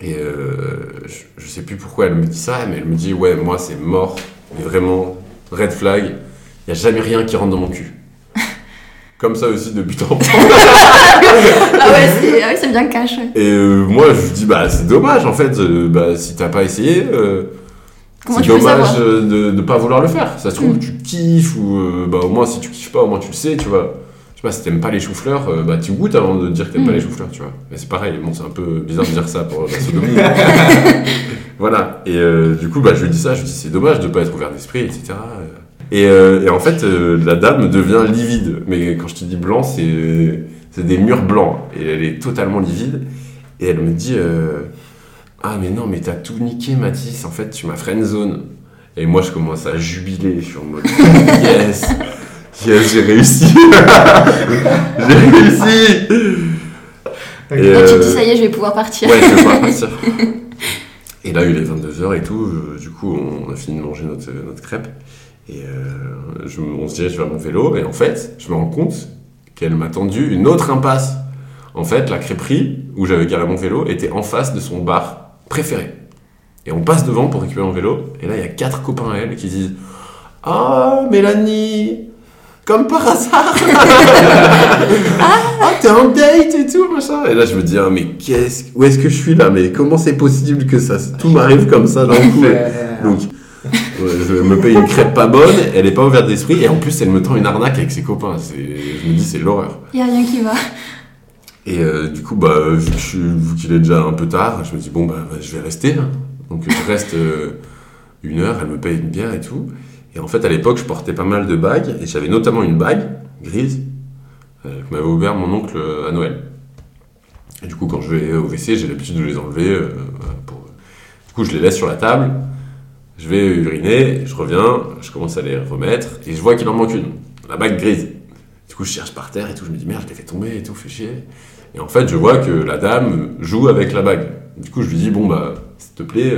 Et euh, je, je sais plus pourquoi elle me dit ça, mais elle me dit Ouais, moi c'est mort, mais vraiment, red flag, il n'y a jamais rien qui rentre dans mon cul. Comme ça aussi depuis longtemps. Ah ouais, c'est ah ouais, c'est bien cash. Et euh, moi je lui dis Bah c'est dommage en fait, euh, bah, si t'as pas essayé. c'est dommage de ne pas vouloir le faire. Ça se trouve, Mm. tu kiffes, ou bah, au moins si tu kiffes pas, au moins tu le sais, tu vois. Je sais pas, si t'aimes pas les choux-fleurs, euh, bah tu goûtes avant de dire que t'aimes Mm. pas les choux-fleurs, tu vois. Mais c'est pareil, bon, c'est un peu bizarre de dire ça pour la sodomie. voilà. Et euh, du coup, bah, je lui dis ça, je lui dis c'est dommage de pas être ouvert d'esprit, etc. Et, euh, et en fait, euh, la dame devient livide. Mais quand je te dis blanc, c'est c'est des murs blancs. Et elle est totalement livide. Et elle me dit euh, Ah, mais non, mais t'as tout niqué, Mathis. En fait, tu m'as friendzone. Et moi, je commence à jubiler. Je suis en mode Yes Yes, j'ai réussi J'ai réussi Et, Là, tu te euh, dis, ça y est, je vais pouvoir partir. Ouais, je vais pouvoir partir. Et là, il est 22h et tout. euh, du coup, on a fini de manger notre, notre crêpe. Et euh, je- on se dirige vers mon vélo. Et en fait, je me rends compte qu'elle m'a tendu une autre impasse. En fait, la crêperie où j'avais garé mon vélo était en face de son bar préféré. Et on passe devant pour récupérer mon vélo. Et là, il y a quatre copains à elle qui disent Ah, Mélanie Comme par hasard Ah, t'es en date et tout, machin. Et là, je me dis, ah, mais qu'est-ce, où est-ce que je suis là? Mais comment c'est possible que ça, tout m'arrive comme ça d'un coup? Donc, ouais, je me paye une crêpe pas bonne, elle est pas ouverte d'esprit, et en plus, elle me tend une arnaque avec ses copains. C'est, je me dis, c'est l'horreur. Il y a rien qui va. Et euh, du coup, bah, vu, que je suis- vu qu'il est déjà un peu tard, je me dis, bon, bah, bah, je vais rester. hein. Donc, je reste euh, une heure, elle me paye une bière et tout. Et en fait, à l'époque, je portais pas mal de bagues, et j'avais notamment une bague grise euh, que m'avait ouvert mon oncle euh, à Noël. Et du coup, quand je vais au WC, j'ai l'habitude de les enlever. euh. Du coup, je les laisse sur la table, je vais uriner, je reviens, je commence à les remettre, et je vois qu'il en manque une, la bague grise. Du coup, je cherche par terre et tout, je me dis merde, je l'ai fait tomber et tout, fait chier. Et en fait, je vois que la dame joue avec la bague. Du coup, je lui dis bon, bah, s'il te plaît,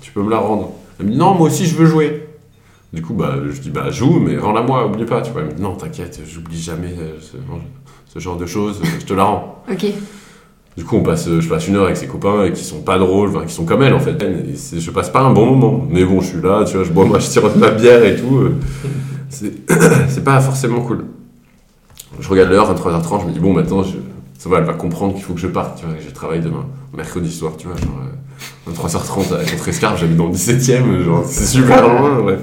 tu peux me la rendre. Elle me dit non, moi aussi, je veux jouer. Du coup, bah, je dis bah, joue, mais rends-la moi, oublie pas. Tu vois, elle me dit non, t'inquiète, j'oublie jamais euh, ce, ce genre de choses, euh, je te la rends. Ok. Du coup, on passe, euh, je passe une heure avec ses copains et qui sont pas drôles, enfin, qui sont comme elle en fait. Et je passe pas un bon moment. Mais bon, je suis là, tu vois, je bois moi, je tire de ma bière et tout. C'est c'est pas forcément cool. Je regarde l'heure, 23h30, je me dis bon, maintenant, je- ça va, elle va comprendre qu'il faut que je parte, tu vois, que je travaille demain, mercredi soir, tu vois, genre euh, 23h30 à Contre-Escarpe, j'habite dans le 17ème, genre, c'est super loin, bref.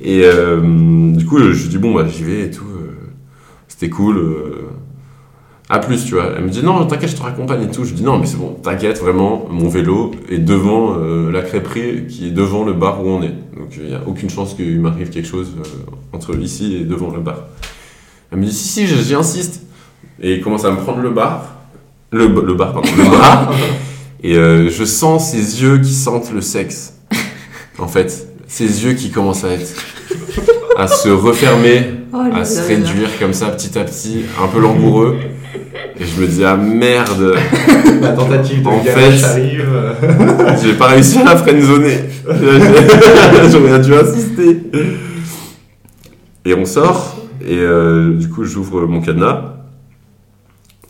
Et euh, du coup, je dis bon, bah, j'y vais et tout. euh, C'était cool. euh, à plus, tu vois. Elle me dit non, t'inquiète, je te raccompagne et tout. Je dis non, mais c'est bon, t'inquiète, vraiment, mon vélo est devant la crêperie qui est devant le bar où on est. Donc il n'y a aucune chance qu'il m'arrive quelque chose entre ici et devant le bar. Elle me dit si, si, j'insiste. Et il commence à me prendre le bar. Le, le bar, pardon, le bras. Et euh, je sens ses yeux qui sentent le sexe. En fait, ses yeux qui commencent à être. à se refermer Oh à se là là. réduire comme ça petit à petit, un peu langoureux. Et je me dis, ah merde, La tentative de En fait- arrive. j'ai pas réussi à la friendzoner. J'aurais dû insister. Et on sort, et euh, du coup, j'ouvre mon cadenas.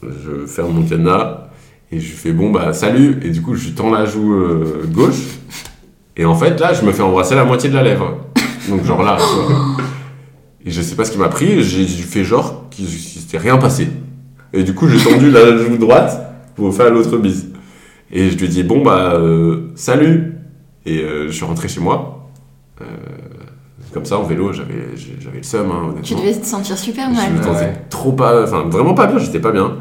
Je ferme mon cadenas, et je fais, bon, bah, salut. Et du coup, je tends la joue euh, gauche. Et en fait, là, je me fais embrasser la moitié de la lèvre. Donc, genre là. Et je sais pas ce qui m'a pris, j'ai fait genre qu'il qu'il s'était rien passé. Et du coup, j'ai tendu la joue droite pour faire l'autre bise. Et je lui ai dit, bon, bah, euh, salut Et euh, je suis rentré chez moi. Euh, comme ça, en vélo, j'avais le seum, hein, Tu devais te sentir super Je mal. me sentais Ouais. trop pas, enfin vraiment pas bien, j'étais pas bien.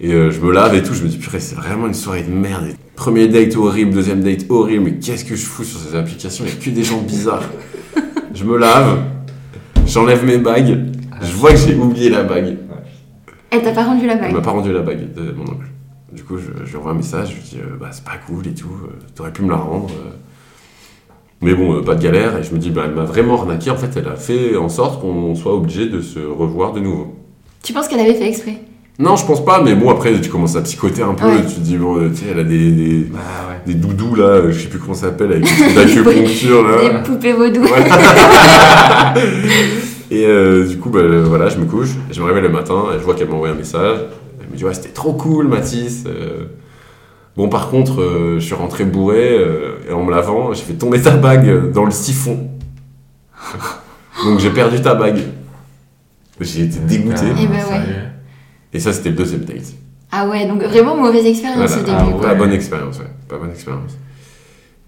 Et euh, je me lave et tout, je me dis purée, c'est vraiment une soirée de merde. Premier date horrible, deuxième date horrible, mais qu'est-ce que je fous sur ces applications? Il y a que des gens bizarres. je me lave, j'enlève mes bagues, je vois que j'ai oublié la bague. Elle t'a pas rendu la Elle bague. m'a pas rendu la bague de mon oncle. Du coup, je, je lui envoie un message, je lui dis, euh, bah, c'est pas cool et tout, euh, t'aurais pu me la rendre. Mais bon, euh, pas de galère, et je me dis, bah, elle m'a vraiment arnaqué. En fait, elle a fait en sorte qu'on soit obligé de se revoir de nouveau. Tu penses qu'elle avait fait exprès? Non, je pense pas, mais bon, après, tu commences à psychoter un peu, Ouais. tu te dis, bon, tu sais, elle a des, des, Bah ouais. des doudous là, je sais plus comment ça s'appelle, avec d'acupuncture là. Des poupées vaudou. Ouais. et euh, du coup, bah, voilà, je me couche, je me réveille le matin, et je vois qu'elle m'a envoyé un message. Elle me dit, ouais, c'était trop cool, Mathis. Euh, Bon, par contre, euh, je suis rentré bourré, euh, et en me lavant, j'ai fait tomber ta bague dans le siphon. Donc j'ai perdu ta bague. J'ai été dégoûté. Eh ben ouais. Et ça, c'était le deuxième date. Ah ouais, donc vraiment mauvaise expérience Voilà. au début. Ah quoi. Pas bonne expérience, ouais. Pas bonne expérience.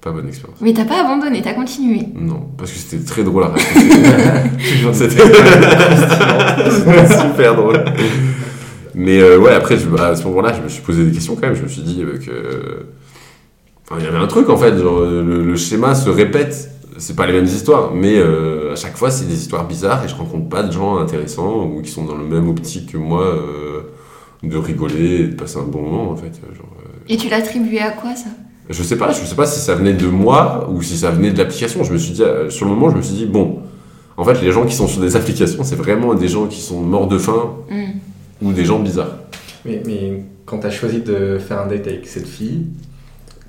Pas bonne expérience. Mais t'as pas abandonné, t'as continué. Non, parce que c'était très drôle à raconter. C'était super drôle. Mais euh, ouais, après, je- à ce moment-là, je me suis posé des questions quand même. Je me suis dit euh, que. Enfin, il y avait un truc en fait, genre, le, le schéma se répète. C'est pas les mêmes histoires, mais euh, à chaque fois, c'est des histoires bizarres et je rencontre pas de gens intéressants ou qui sont dans le même optique que moi euh, de rigoler et de passer un bon moment en fait. Genre, euh, Et tu l'attribuais à quoi ça? Je sais pas, je sais pas si ça venait de moi ou si ça venait de l'application. Je me suis dit, euh, sur le moment, je me suis dit, bon, en fait, les gens qui sont sur des applications, c'est vraiment des gens qui sont morts de faim Hmm. Ou des gens bizarres. Mais, mais quand t'as choisi de faire un date avec cette fille,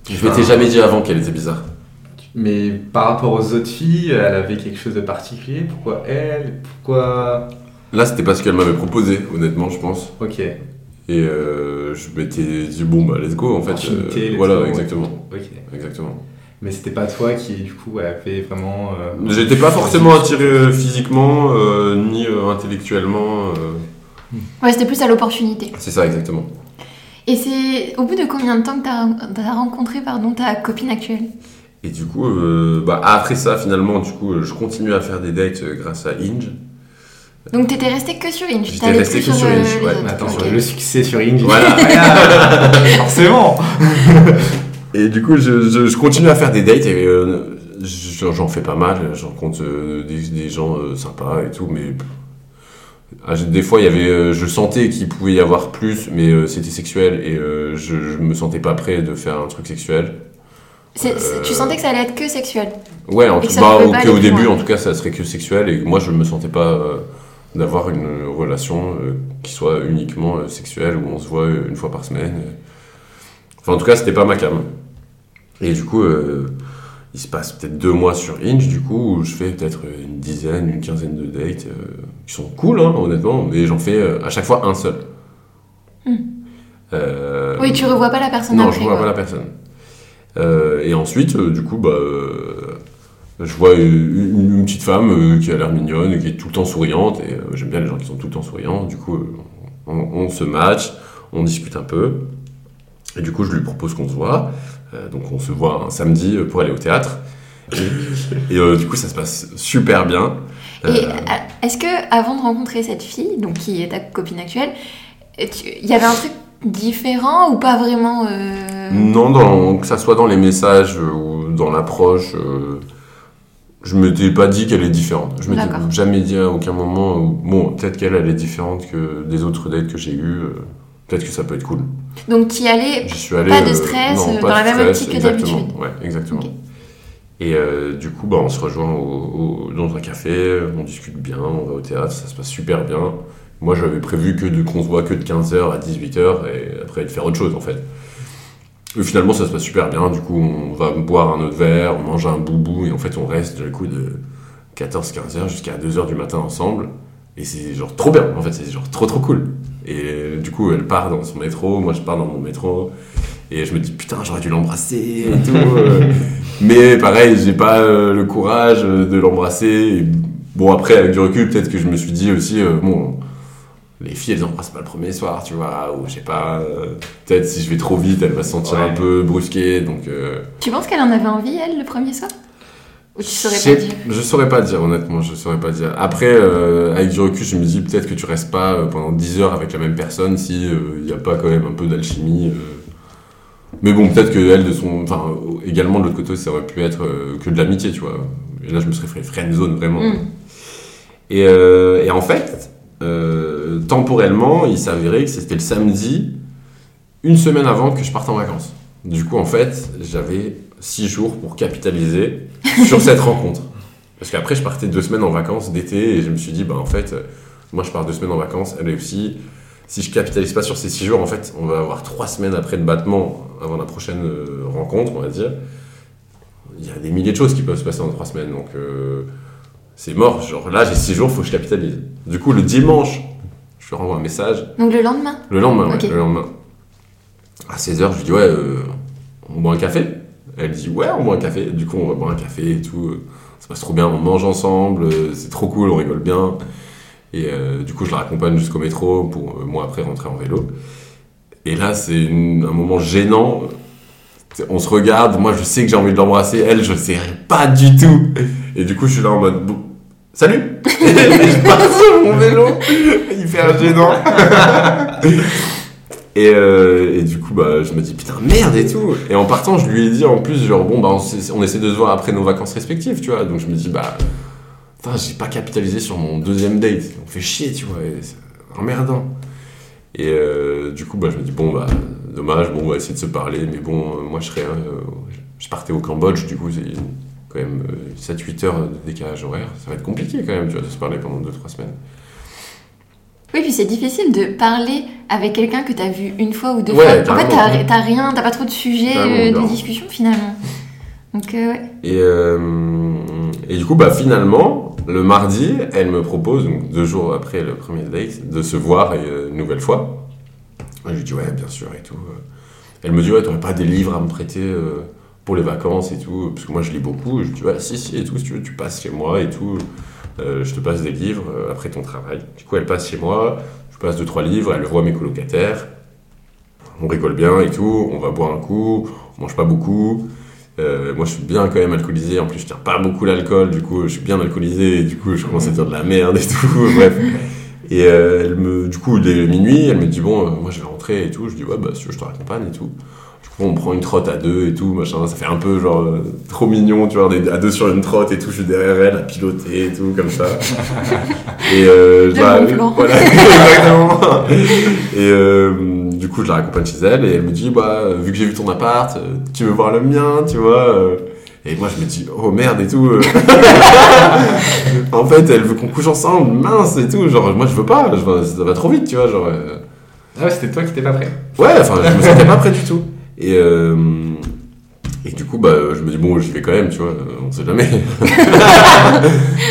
Je m'étais jamais dit avant qu'elle était bizarre. mais par rapport aux autres filles, elle avait quelque chose de particulier? Pourquoi elle? Pourquoi? Là, c'était parce qu'elle m'avait proposé, honnêtement, je pense. Ok. Et euh, je m'étais dit, bon, bah, let's go, en fait. Euh, voilà, go, ouais. exactement. Ok. Exactement. Mais c'était pas toi qui, du coup, avait vraiment. euh, J'étais pas forcément attiré euh, physiquement, ni intellectuellement. Ouais, c'était plus à l'opportunité. C'est ça, exactement. Et c'est au bout de combien de temps que t'as as rencontré pardon, ta copine actuelle? Et du coup, euh, bah, après ça, finalement, du coup, euh, je continue à faire des dates euh, grâce à Inge. Donc t'étais resté que sur Inge J'étais resté que sur euh, Inge, ouais. Mais attends, le succès sur Inge. Voilà. Forcément Et du coup, je, je- je continue à faire des dates et euh, je- j'en fais pas mal. Je rencontre euh, des, des gens euh, sympas et tout, mais des fois, il y avait, euh, je sentais qu'il pouvait y avoir plus, mais euh, c'était sexuel et euh, je, je me sentais pas prêt de faire un truc sexuel. Tu sentais que ça allait être que sexuel Ouais, en tout que bah, début, en tout cas, ça serait que sexuel et moi, je me sentais pas d'avoir une relation euh, qui soit uniquement euh, sexuelle où on se voit une fois par semaine. Enfin, en tout cas, c'était pas ma cam. Et du coup, euh, il se passe peut-être deux mois sur Inch, du coup, où je fais peut-être une dizaine, une quinzaine de dates euh, qui sont cool, hein, honnêtement, mais j'en fais euh, à chaque fois un seul. Hmm. Euh, Oui, tu revois pas la personne non, après. je vois quoi. pas la personne. Et ensuite, du coup, bah, je vois une, petite femme qui a l'air mignonne, qui est tout le temps souriante, et j'aime bien les gens qui sont tout le temps souriants. Du coup, on, on se match, on discute un peu, et du coup, je lui propose qu'on se voit. Euh, donc, on se voit un samedi euh, pour aller au théâtre. Et, et, euh, du coup, ça se passe super bien. Et est-ce que avant de rencontrer cette fille, donc qui est ta copine actuelle, tu- il y avait un truc différent ou pas vraiment euh, Non, dans, que ça soit dans les messages ou dans l'approche, euh, je m'étais pas dit qu'elle est différente. Je m'étais jamais dit à aucun moment, bon, peut-être qu'elle elle est différente que des autres dates que j'ai eues, euh, peut-être que ça peut être cool. Donc tu y allais J'y suis allé. Pas de euh, stress, non, pas dans la même optique que d'habitude. Ouais, exactement. Et euh, du coup, bah, on se rejoint au- au- dans un café, on discute bien, on va au théâtre, ça se passe super bien. Moi, j'avais prévu que de qu'on se voit que de 15h à 18h et après de faire autre chose en fait. Et finalement, ça se passe super bien. Du coup, on va boire un autre verre, on mange un boubou et en fait, on reste du coup de 14-15h jusqu'à 2h du matin ensemble. Et c'est genre trop bien, en fait, c'est genre trop trop cool. Et du coup, elle part dans son métro, moi je pars dans mon métro. Et je me dis, putain, j'aurais dû l'embrasser et tout. euh. Mais pareil, j'ai pas euh, le courage euh, de l'embrasser. Et Bon, après, avec du recul, peut-être que je me suis dit aussi, euh, bon, les filles, elles embrassent pas le premier soir, tu vois. Ou je sais pas, euh, peut-être si je vais trop vite, elle va se sentir Ouais. un peu brusquée. Donc. euh, Tu penses qu'elle en avait envie, elle, le premier soir? Ou tu saurais pas dire Je saurais pas dire, honnêtement, je saurais pas dire. Après, euh, avec du recul, je me dis peut-être que tu restes pas euh, pendant 10 heures avec la même personne si il n'y a pas quand même un peu d'alchimie. euh. Mais bon, peut-être que elle, de son. Enfin, euh, également de l'autre côté, ça aurait pu être euh, que de l'amitié, tu vois. Et là, je me serais fait friend zone vraiment. Hmm. Et, euh, et en fait, euh, temporellement, il s'avérait que c'était le samedi une semaine avant que je parte en vacances. Du coup, en fait, j'avais six jours pour capitaliser sur cette rencontre. Parce qu'après, je partais deux semaines en vacances d'été et je me suis dit, bah en fait, euh, moi je pars deux semaines en vacances, elle aussi. Si je capitalise pas sur ces six jours, en fait, on va avoir trois semaines après de battement avant la prochaine euh, rencontre, on va dire. Il y a des milliers de choses qui peuvent se passer en trois semaines, donc euh, c'est mort. Genre là, j'ai six jours, faut que je capitalise. Du coup, le dimanche, je lui renvoie un message. Donc le lendemain? Le lendemain, ouais, le lendemain. À 16h, je lui dis, ouais, euh, on boit un café Elle dit, ouais, on boit un café. Du coup, on va un café et tout. Ça passe trop bien, on mange ensemble, euh, c'est trop cool, on rigole bien. Et euh, du coup, je la raccompagne jusqu'au métro pour euh, moi après rentrer en vélo. Et là, c'est un moment gênant. On se regarde, moi je sais que j'ai envie de l'embrasser, elle je sais pas du tout. Et du coup, je suis là en mode, salut Et je pars sur mon vélo, hyper gênant. Et, euh, et du coup, bah, je me dis putain, merde et tout. Et en partant, je lui ai dit en plus, genre, bon, bah, on, essaie de se voir après nos vacances respectives, tu vois. Donc je me dis, bah, putain, j'ai pas capitalisé sur mon deuxième date. On fait chier, tu vois. C'est emmerdant. Et euh, du coup, bah, je me dis, bon, bah, dommage, bon, on va essayer de se parler. Mais bon, euh, moi, je serais. euh, je partais au Cambodge, du coup, c'est quand même 7-8 heures de décalage horaire. Ça va être compliqué quand même, tu vois, de se parler pendant 2-3 semaines. Oui, puis c'est difficile de parler avec quelqu'un que t'as vu une fois ou deux Ouais, fois. En fait, t'as rien, t'as pas trop de Carrément, euh, de discussion finalement. Donc, euh, ouais. Et, euh, et du coup, bah, finalement, le mardi, elle me propose, donc deux jours après le premier date, de se voir une nouvelle fois. Et je lui dis, ouais, bien sûr, et tout. Elle me dit, ouais, t'aurais pas des livres à me prêter pour les vacances et tout Parce que moi, je lis beaucoup. Je lui dis, ouais, si, si, et tout, si tu veux, tu passes chez moi et tout. Euh, je te passe des livres euh, après ton travail. Du coup, elle passe chez moi, je passe deux, trois livres, elle voit mes colocataires. On rigole bien et tout, on va boire un coup, on mange pas beaucoup. Euh, moi, je suis bien quand même alcoolisé. En plus, je tiens pas beaucoup l'alcool. Du coup, je suis bien alcoolisé. Et du coup, je commence à dire de la merde et tout. Bref. Et euh, elle me, du coup, dès minuit, elle me dit bon, euh, moi, je vais rentrer et tout. Je dis ouais, bah, si tu veux, je te raccompagne et tout. Du coup, on prend une trotte à deux et tout, machin. Ça fait un peu genre euh, trop mignon, tu vois, on est à deux sur une trotte et tout. Je suis derrière elle à piloter et tout, comme ça. et bon voilà, exactement. Et du coup, je la raccompagne chez elle et elle me dit bah, vu que j'ai vu ton appart, tu veux voir le mien, tu vois. Et moi, je me dis oh merde et tout. euh. en fait, elle veut qu'on couche ensemble, mince et tout. Genre, moi, je veux pas, je ça va trop vite, tu vois. Genre, euh. Ah ouais, c'était toi qui t'es pas prêt. ouais, enfin, je me sentais pas prêt du tout. Et, euh, et du coup, bah, je me dis bon, j'y vais quand même, tu vois, euh, on sait jamais. de toute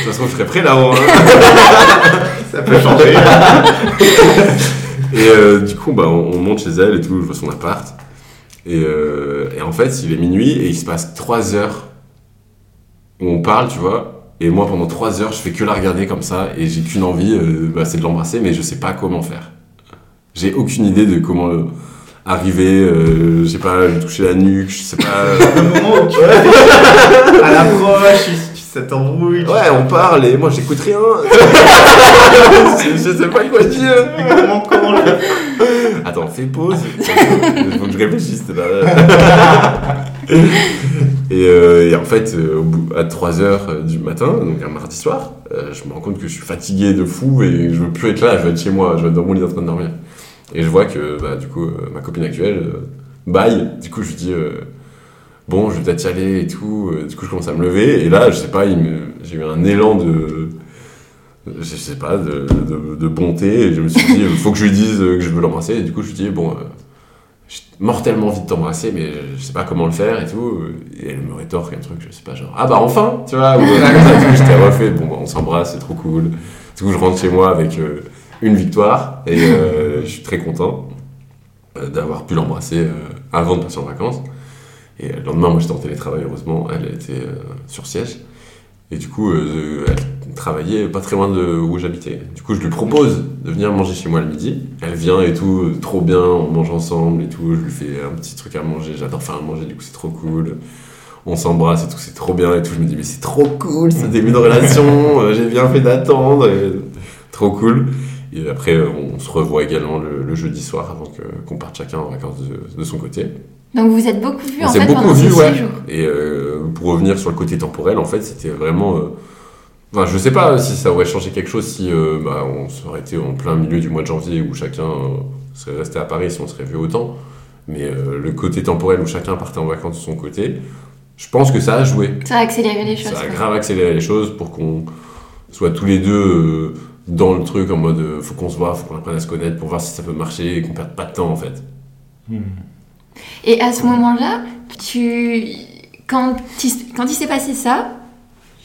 façon, je serais prêt là-haut. hein. Ça peut changer. Et euh, du coup, bah, on, on monte chez elle et tout, je vois son appart. Et, euh, et en fait, il est minuit et il se passe 3 heures où on parle, tu vois. Et moi, pendant 3 heures, je fais que la regarder comme ça et j'ai qu'une envie, euh, bah, c'est de l'embrasser, mais je sais pas comment faire. J'ai aucune idée de comment euh, arriver, euh, je sais pas, lui toucher la nuque, je sais pas. Au moment où tu à l'approche, ça t'embrouille. tu- Ouais, on parle et moi j'écoute rien. je sais pas quoi dire. Comment, comment le- Attends, fais pause. Il faut que je réfléchisse. là. et, euh, et en fait, euh, au bout, à 3h du matin, donc un mardi soir, euh, je me rends compte que je suis fatigué de fou et je veux plus être là, je veux être chez moi, je veux être dans mon lit en train de dormir. Et je vois que bah, du coup, euh, ma copine actuelle euh, baille. Du coup, je lui dis euh, Bon, je vais peut-être y aller et tout. Euh, Du coup, je commence à me lever. Et là, je sais pas, j'ai eu un élan de. Je sais pas, de, bonté. Et je me suis dit Il faut que je lui dise que je veux l'embrasser. Et du coup, je lui dis Bon. euh, j'ai mortellement envie de t'embrasser, mais je sais pas comment le faire et tout. Et elle me rétorque un truc, je sais pas, genre, ah bah enfin, tu vois, ou, euh, j'étais refait, bon, bah, on s'embrasse, c'est trop cool. Du coup, je rentre chez moi avec euh, une victoire et euh, je suis très content euh, d'avoir pu l'embrasser euh, avant de passer en vacances. Et le lendemain, moi j'étais en télétravail, heureusement, elle était euh, sur siège. Et du coup, euh, elle travaillait pas très loin de où j'habitais. Du coup, je lui propose de venir manger chez moi le midi. Elle vient et tout, euh, trop bien, on mange ensemble et tout. Je lui fais un petit truc à manger, j'adore faire à manger, du coup, c'est trop cool. On s'embrasse et tout, c'est trop bien et tout. Je me dis, mais c'est trop cool, ce début de relation, j'ai bien fait d'attendre, trop cool. Et après, on se revoit également le, jeudi soir avant qu'on parte chacun en vacances de, de son côté. Donc vous êtes beaucoup On en s'est fait beaucoup pendant ces vus, six ouais. jours. Et euh, pour revenir sur le côté temporel, en fait, c'était vraiment. euh, Enfin, je sais pas si ça aurait changé quelque chose si euh, bah, on serait été en plein milieu du mois de janvier où chacun euh, serait resté à Paris, si on serait vu autant. Mais euh, le côté temporel où chacun partait en vacances de son côté, je pense que ça a joué. Ça a accéléré les choses. Ça a quoi. grave accéléré les choses pour qu'on soit tous les deux euh, dans le truc en mode faut qu'on se voit, faut qu'on apprenne à se connaître pour voir si ça peut marcher et qu'on perde pas de temps en fait. Et à ce moment-là, tu, quand, il- quand il s'est passé ça,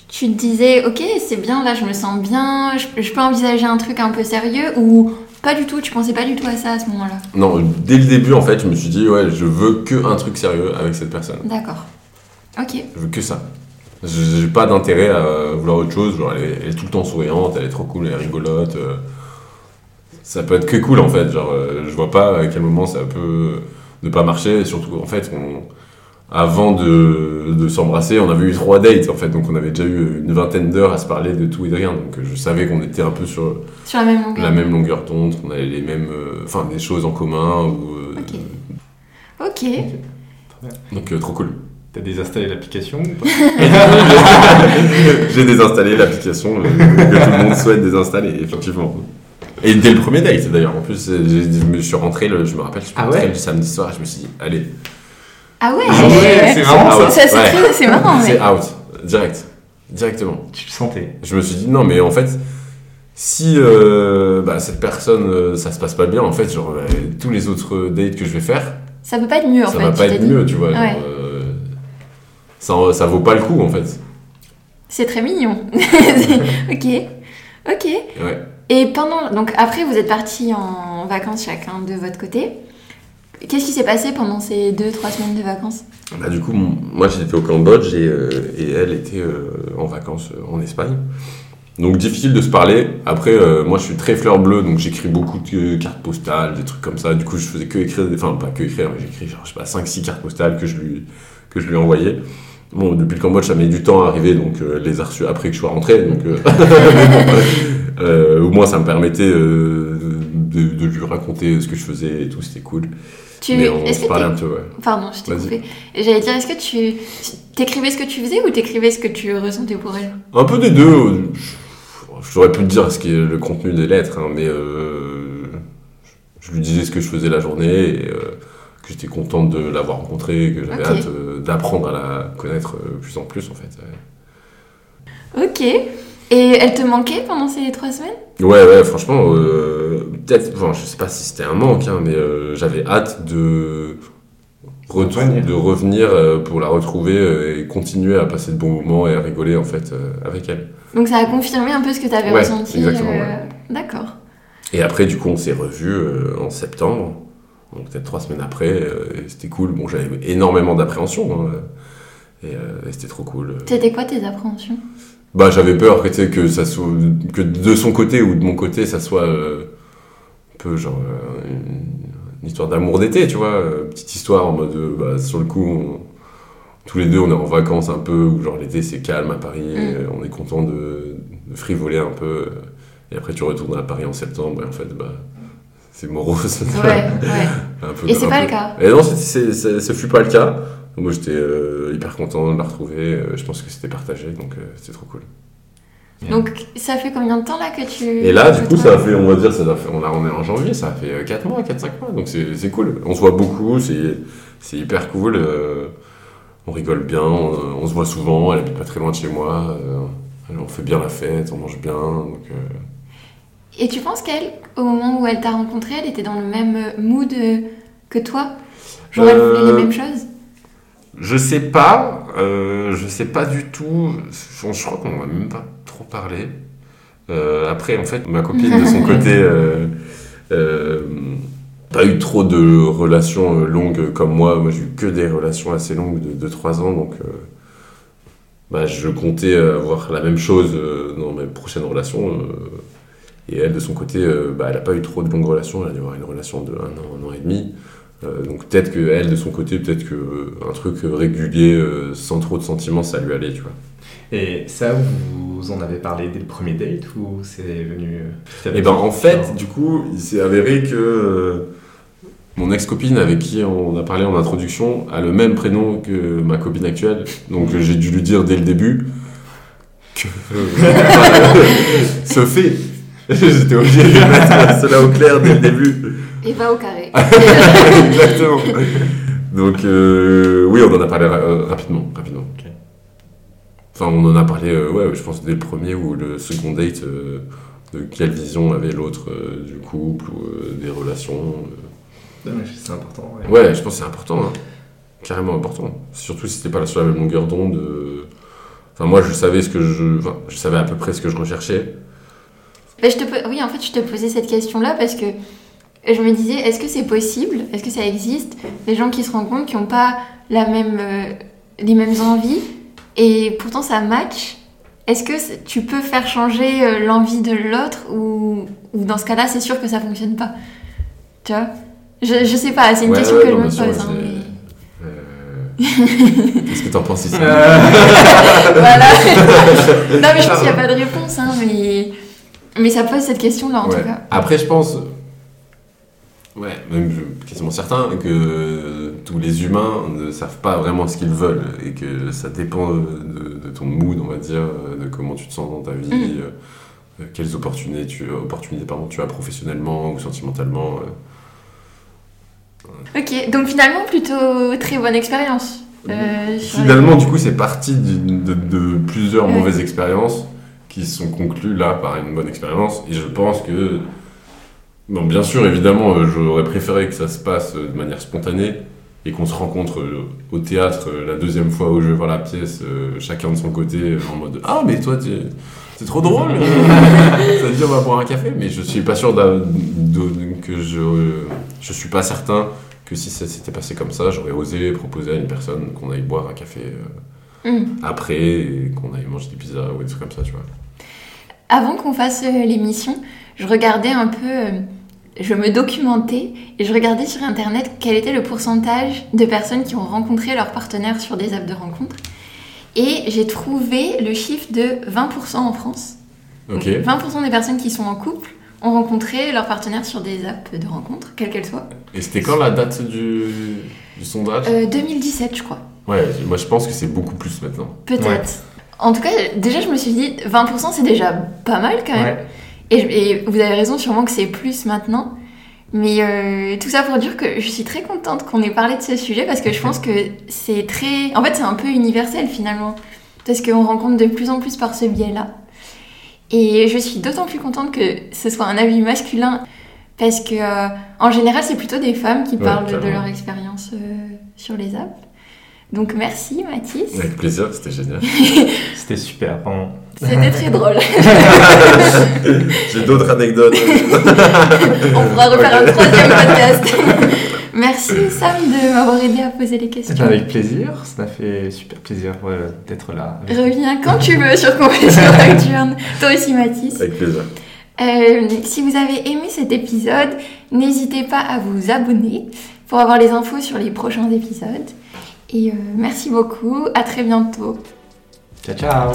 tu te disais, ok, c'est bien, là, je me sens bien, je, je peux envisager un truc un peu sérieux ou pas du tout, tu pensais pas du tout à ça à ce moment-là? Non, dès le début en fait, je me suis dit ouais, je veux que un truc sérieux avec cette personne. D'accord. Ok. Je veux que ça. J'ai pas d'intérêt à vouloir autre chose. Genre, elle est, elle est tout le temps souriante, elle est trop cool, elle est rigolote. euh, ça peut être que cool en fait. Genre, euh, je vois pas à quel moment ça peut ne pas marcher. Et surtout, en fait, on- avant de, de s'embrasser, on avait eu trois dates en fait. Donc, on avait déjà eu une vingtaine d'heures à se parler de tout et de rien. Donc, euh, je savais qu'on était un peu sur Sur la même longueur. la même longueur d'onde, qu'on avait les mêmes, euh, enfin, des choses en commun. Ou, euh, Ok. Donc, euh, trop cool. T'as désinstallé l'application J'ai désinstallé l'application que tout le monde souhaite désinstaller, effectivement. Et dès le premier date, d'ailleurs. En plus, je me suis rentré, le, je me rappelle, je suis Ah rentré ouais le samedi soir et je me suis dit, allez, Ah ouais, Ah ouais, c'est marrant, ça, ça. c'est marrant, c'est out, direct, directement. Tu le sentais. Je me suis dit, non, mais en fait, si euh, bah, cette personne, euh, ça se passe pas bien, en fait, genre, euh, tous les autres dates que je vais faire, Ça peut pas être mieux en ça fait. va tu pas être dit. mieux, tu vois. Ouais. euh, ça, ça vaut pas le coup, en fait. C'est très mignon. ok. Ok. Ouais. Et pendant. Donc après, vous êtes partis en vacances chacun de votre côté. Qu'est-ce qui s'est passé pendant ces deux, trois semaines de vacances? Bah, du coup, moi j'étais au Cambodge et, euh, elle était euh, en vacances euh, en Espagne. Donc difficile de se parler. Après, moi je suis très fleur bleue, donc j'écris beaucoup de cartes postales, des trucs comme ça. Du coup, je faisais que écrire, enfin pas que écrire, mais j'écris genre, je sais pas, 5-6 cartes postales que je lui, que je lui envoyais. Bon, depuis le Cambodge, ça met du temps à arriver, donc euh, les a reçues après que je sois rentré. Donc, euh, euh, au moins, ça me permettait de, de lui raconter ce que je faisais et tout, c'était cool. tu... Mais on se parlait un peu, ouais. Pardon, je t'ai coupé. J'allais dire, est-ce que tu t'écrivais ce que tu faisais ou t'écrivais ce que tu ressentais pour elle? Un peu des deux. J'aurais pu te dire ce qui est le contenu des lettres, hein, mais je lui disais ce que je faisais la journée et que j'étais contente de l'avoir rencontrée, que j'avais hâte euh, d'apprendre à la connaître euh, plus en plus en fait. Ok. Et elle te manquait pendant ces trois semaines? Ouais, ouais, franchement, euh, peut-être, enfin, je sais pas si c'était un manque, hein, mais euh, j'avais hâte de, de revenir euh, pour la retrouver euh, et continuer à passer de bons moments et à rigoler en fait euh, avec elle. Donc ça a confirmé un peu ce que tu avais Ouais, ressenti. exactement, euh, ouais. D'accord. Et après, du coup, on s'est revus euh, en septembre, donc peut-être trois semaines après, euh, c'était cool. Bon, j'avais énormément d'appréhension, hein, et, euh, et c'était trop cool. C'était quoi tes appréhensions? Bah, j'avais peur que, tu sais, que ça soit, que de son côté ou de mon côté, ça soit euh, un peu genre euh, une, une histoire d'amour d'été, tu vois, euh, petite histoire en mode, bah, sur le coup, on- tous les deux, on est en vacances un peu, où genre l'été c'est calme à Paris, Mm. on est content de, de frivoler un peu, et après tu retournes à Paris en septembre, et en fait, bah, c'est morose. Ouais, ouais. Un peu- Et c'est pas peu- le cas. Et non, c'est- c'est- c'est- ce fut pas le cas. Moi, j'étais euh, hyper content de la retrouver. euh, Je pense que c'était partagé, donc euh, c'était trop cool. Donc ça fait combien de temps là que tu... Et là, du coup, ça a fait, on va dire, ça a fait, on, a, on est en janvier, ça a fait 4 mois, 4-5 mois, donc c'est c'est cool. On se voit beaucoup, c'est c'est hyper cool. euh, on rigole bien, on, on se voit souvent, elle habite pas très loin de chez moi. euh, on fait bien la fête, on mange bien. Donc, euh, Et tu penses qu'elle, au moment où elle t'a rencontré, elle était dans le même euh, mood euh, que toi? Genre elle voulait Euh, les mêmes choses? Je sais pas, euh, je sais pas du tout. Je, je crois qu'on va même pas trop parlé. Euh, après, en fait, ma copine de son côté, euh, euh, pas eu trop de relations euh, longues comme moi. Moi, j'ai eu que des relations assez longues de 2-3 ans, donc euh, bah, je comptais avoir la même chose euh, dans mes prochaines relations. Et elle, de son côté, euh, bah, elle a pas eu trop de longues relations. Elle a dû avoir une relation de un an, un an et demi. Euh, donc peut-être que elle, de son côté, peut-être que euh, un truc régulier, euh, sans trop de sentiments, ça lui allait, tu vois. Et ça, vous en avez parlé dès le premier date ou c'est venu Et petit ben en fait, du coup, il s'est avéré que mon ex-copine avec qui on a parlé en introduction a le même prénom que ma copine actuelle. Donc j'ai dû lui dire dès le début que ce fait J'étais obligé de mettre cela au clair dès le début. Et va au carré. Exactement. Donc, euh, oui, on en a parlé ra- euh, rapidement. rapidement. Enfin, on en a parlé, euh, ouais, je pense, dès le premier ou le second date, euh, de quelle vision avait l'autre euh, du couple ou euh, des relations. euh. Non, mais C'est important. ouais. Ouais, je pense que c'est important, hein. carrément important. Surtout si t'es pas sur la même longueur d'onde. euh. Enfin, moi, je savais ce que je, enfin, je savais à peu près ce que je recherchais. Ben, je te po- Oui, en fait, je te posais cette question-là parce que je me disais, est-ce que c'est possible? Est-ce que ça existe? Des gens qui se rencontrent, qui n'ont pas la même, euh, les mêmes envies et pourtant ça match. Est-ce que tu peux faire changer euh, l'envie de l'autre ou, ou dans ce cas-là, c'est sûr que ça fonctionne pas? Tu vois? Je, je sais pas, c'est une Ouais, question ouais, que je me pose. hein, mais- Euh, Qu'est-ce que t'en penses ici voilà. non, mais je pense qu'il n'y a pas de réponse, hein, mais... mais ça pose cette question-là en Ouais. tout cas. Après, je pense, ouais, même je- quasiment certain que tous les humains ne savent pas vraiment ce qu'ils veulent et que ça dépend de, de ton mood, on va dire, de comment tu te sens dans ta vie, Mhm. euh, quelles opportunités tu, opportunités, pardon, tu as professionnellement ou sentimentalement. euh. Ok, donc finalement, plutôt très bonne expérience. euh, Finalement, du coup, c'est parti de, de plusieurs mauvaises expériences qui sont conclues là par une bonne expérience. Et je pense que, bon, bien sûr, évidemment, euh, j'aurais préféré que ça se passe euh, de manière spontanée et qu'on se rencontre euh, au théâtre euh, la deuxième fois où je vais voir la pièce, euh, chacun de son côté, euh, en mode Ah, mais toi, c'est trop drôle, ça te dit on va boire un café, mais je suis pas sûr de- que je, je suis pas certain que si ça s'était passé comme ça, j'aurais osé proposer à une personne qu'on aille boire un café euh, Hmm. après et qu'on aille manger des pizzas ou des trucs comme ça, tu vois. Avant qu'on fasse euh, l'émission, je regardais un peu, euh, je me documentais et je regardais sur internet quel était le pourcentage de personnes qui ont rencontré leur partenaire sur des apps de rencontre. Et j'ai trouvé le chiffre de 20% en France. Ok. 20% des personnes qui sont en couple ont rencontré leur partenaire sur des apps de rencontre, quelles qu'elles soient. Et c'était quand la date du, du sondage? Euh, 2017, je crois. Ouais, moi je pense que c'est beaucoup plus maintenant. Peut-être. Ouais. En tout cas, déjà, je me suis dit, 20% c'est déjà pas mal quand même. Ouais. Et, je- et vous avez raison, sûrement que c'est plus maintenant. Mais euh, tout ça pour dire que je suis très contente qu'on ait parlé de ce sujet parce que je pense que c'est très. En fait, c'est un peu universel finalement. Parce qu'on rencontre de plus en plus par ce biais-là. Et je suis d'autant plus contente que ce soit un avis masculin parce que, euh, en général, c'est plutôt des femmes qui Ouais, parlent de leur expérience euh, sur les apps. Donc merci Mathis. Avec plaisir, c'était génial. C'était super, vraiment. C'était très drôle. J'ai d'autres anecdotes. On pourra refaire un troisième podcast. Merci Sam de m'avoir aidé à poser les questions. Avec plaisir, ça m'a fait super plaisir ouais, d'être là. avec- Reviens quand tu veux sur Confession Nocturne. Toi aussi Mathis. Avec plaisir. Euh, si vous avez aimé cet épisode, n'hésitez pas à vous abonner pour avoir les infos sur les prochains épisodes. Et euh, merci beaucoup, à très bientôt. Ciao, ciao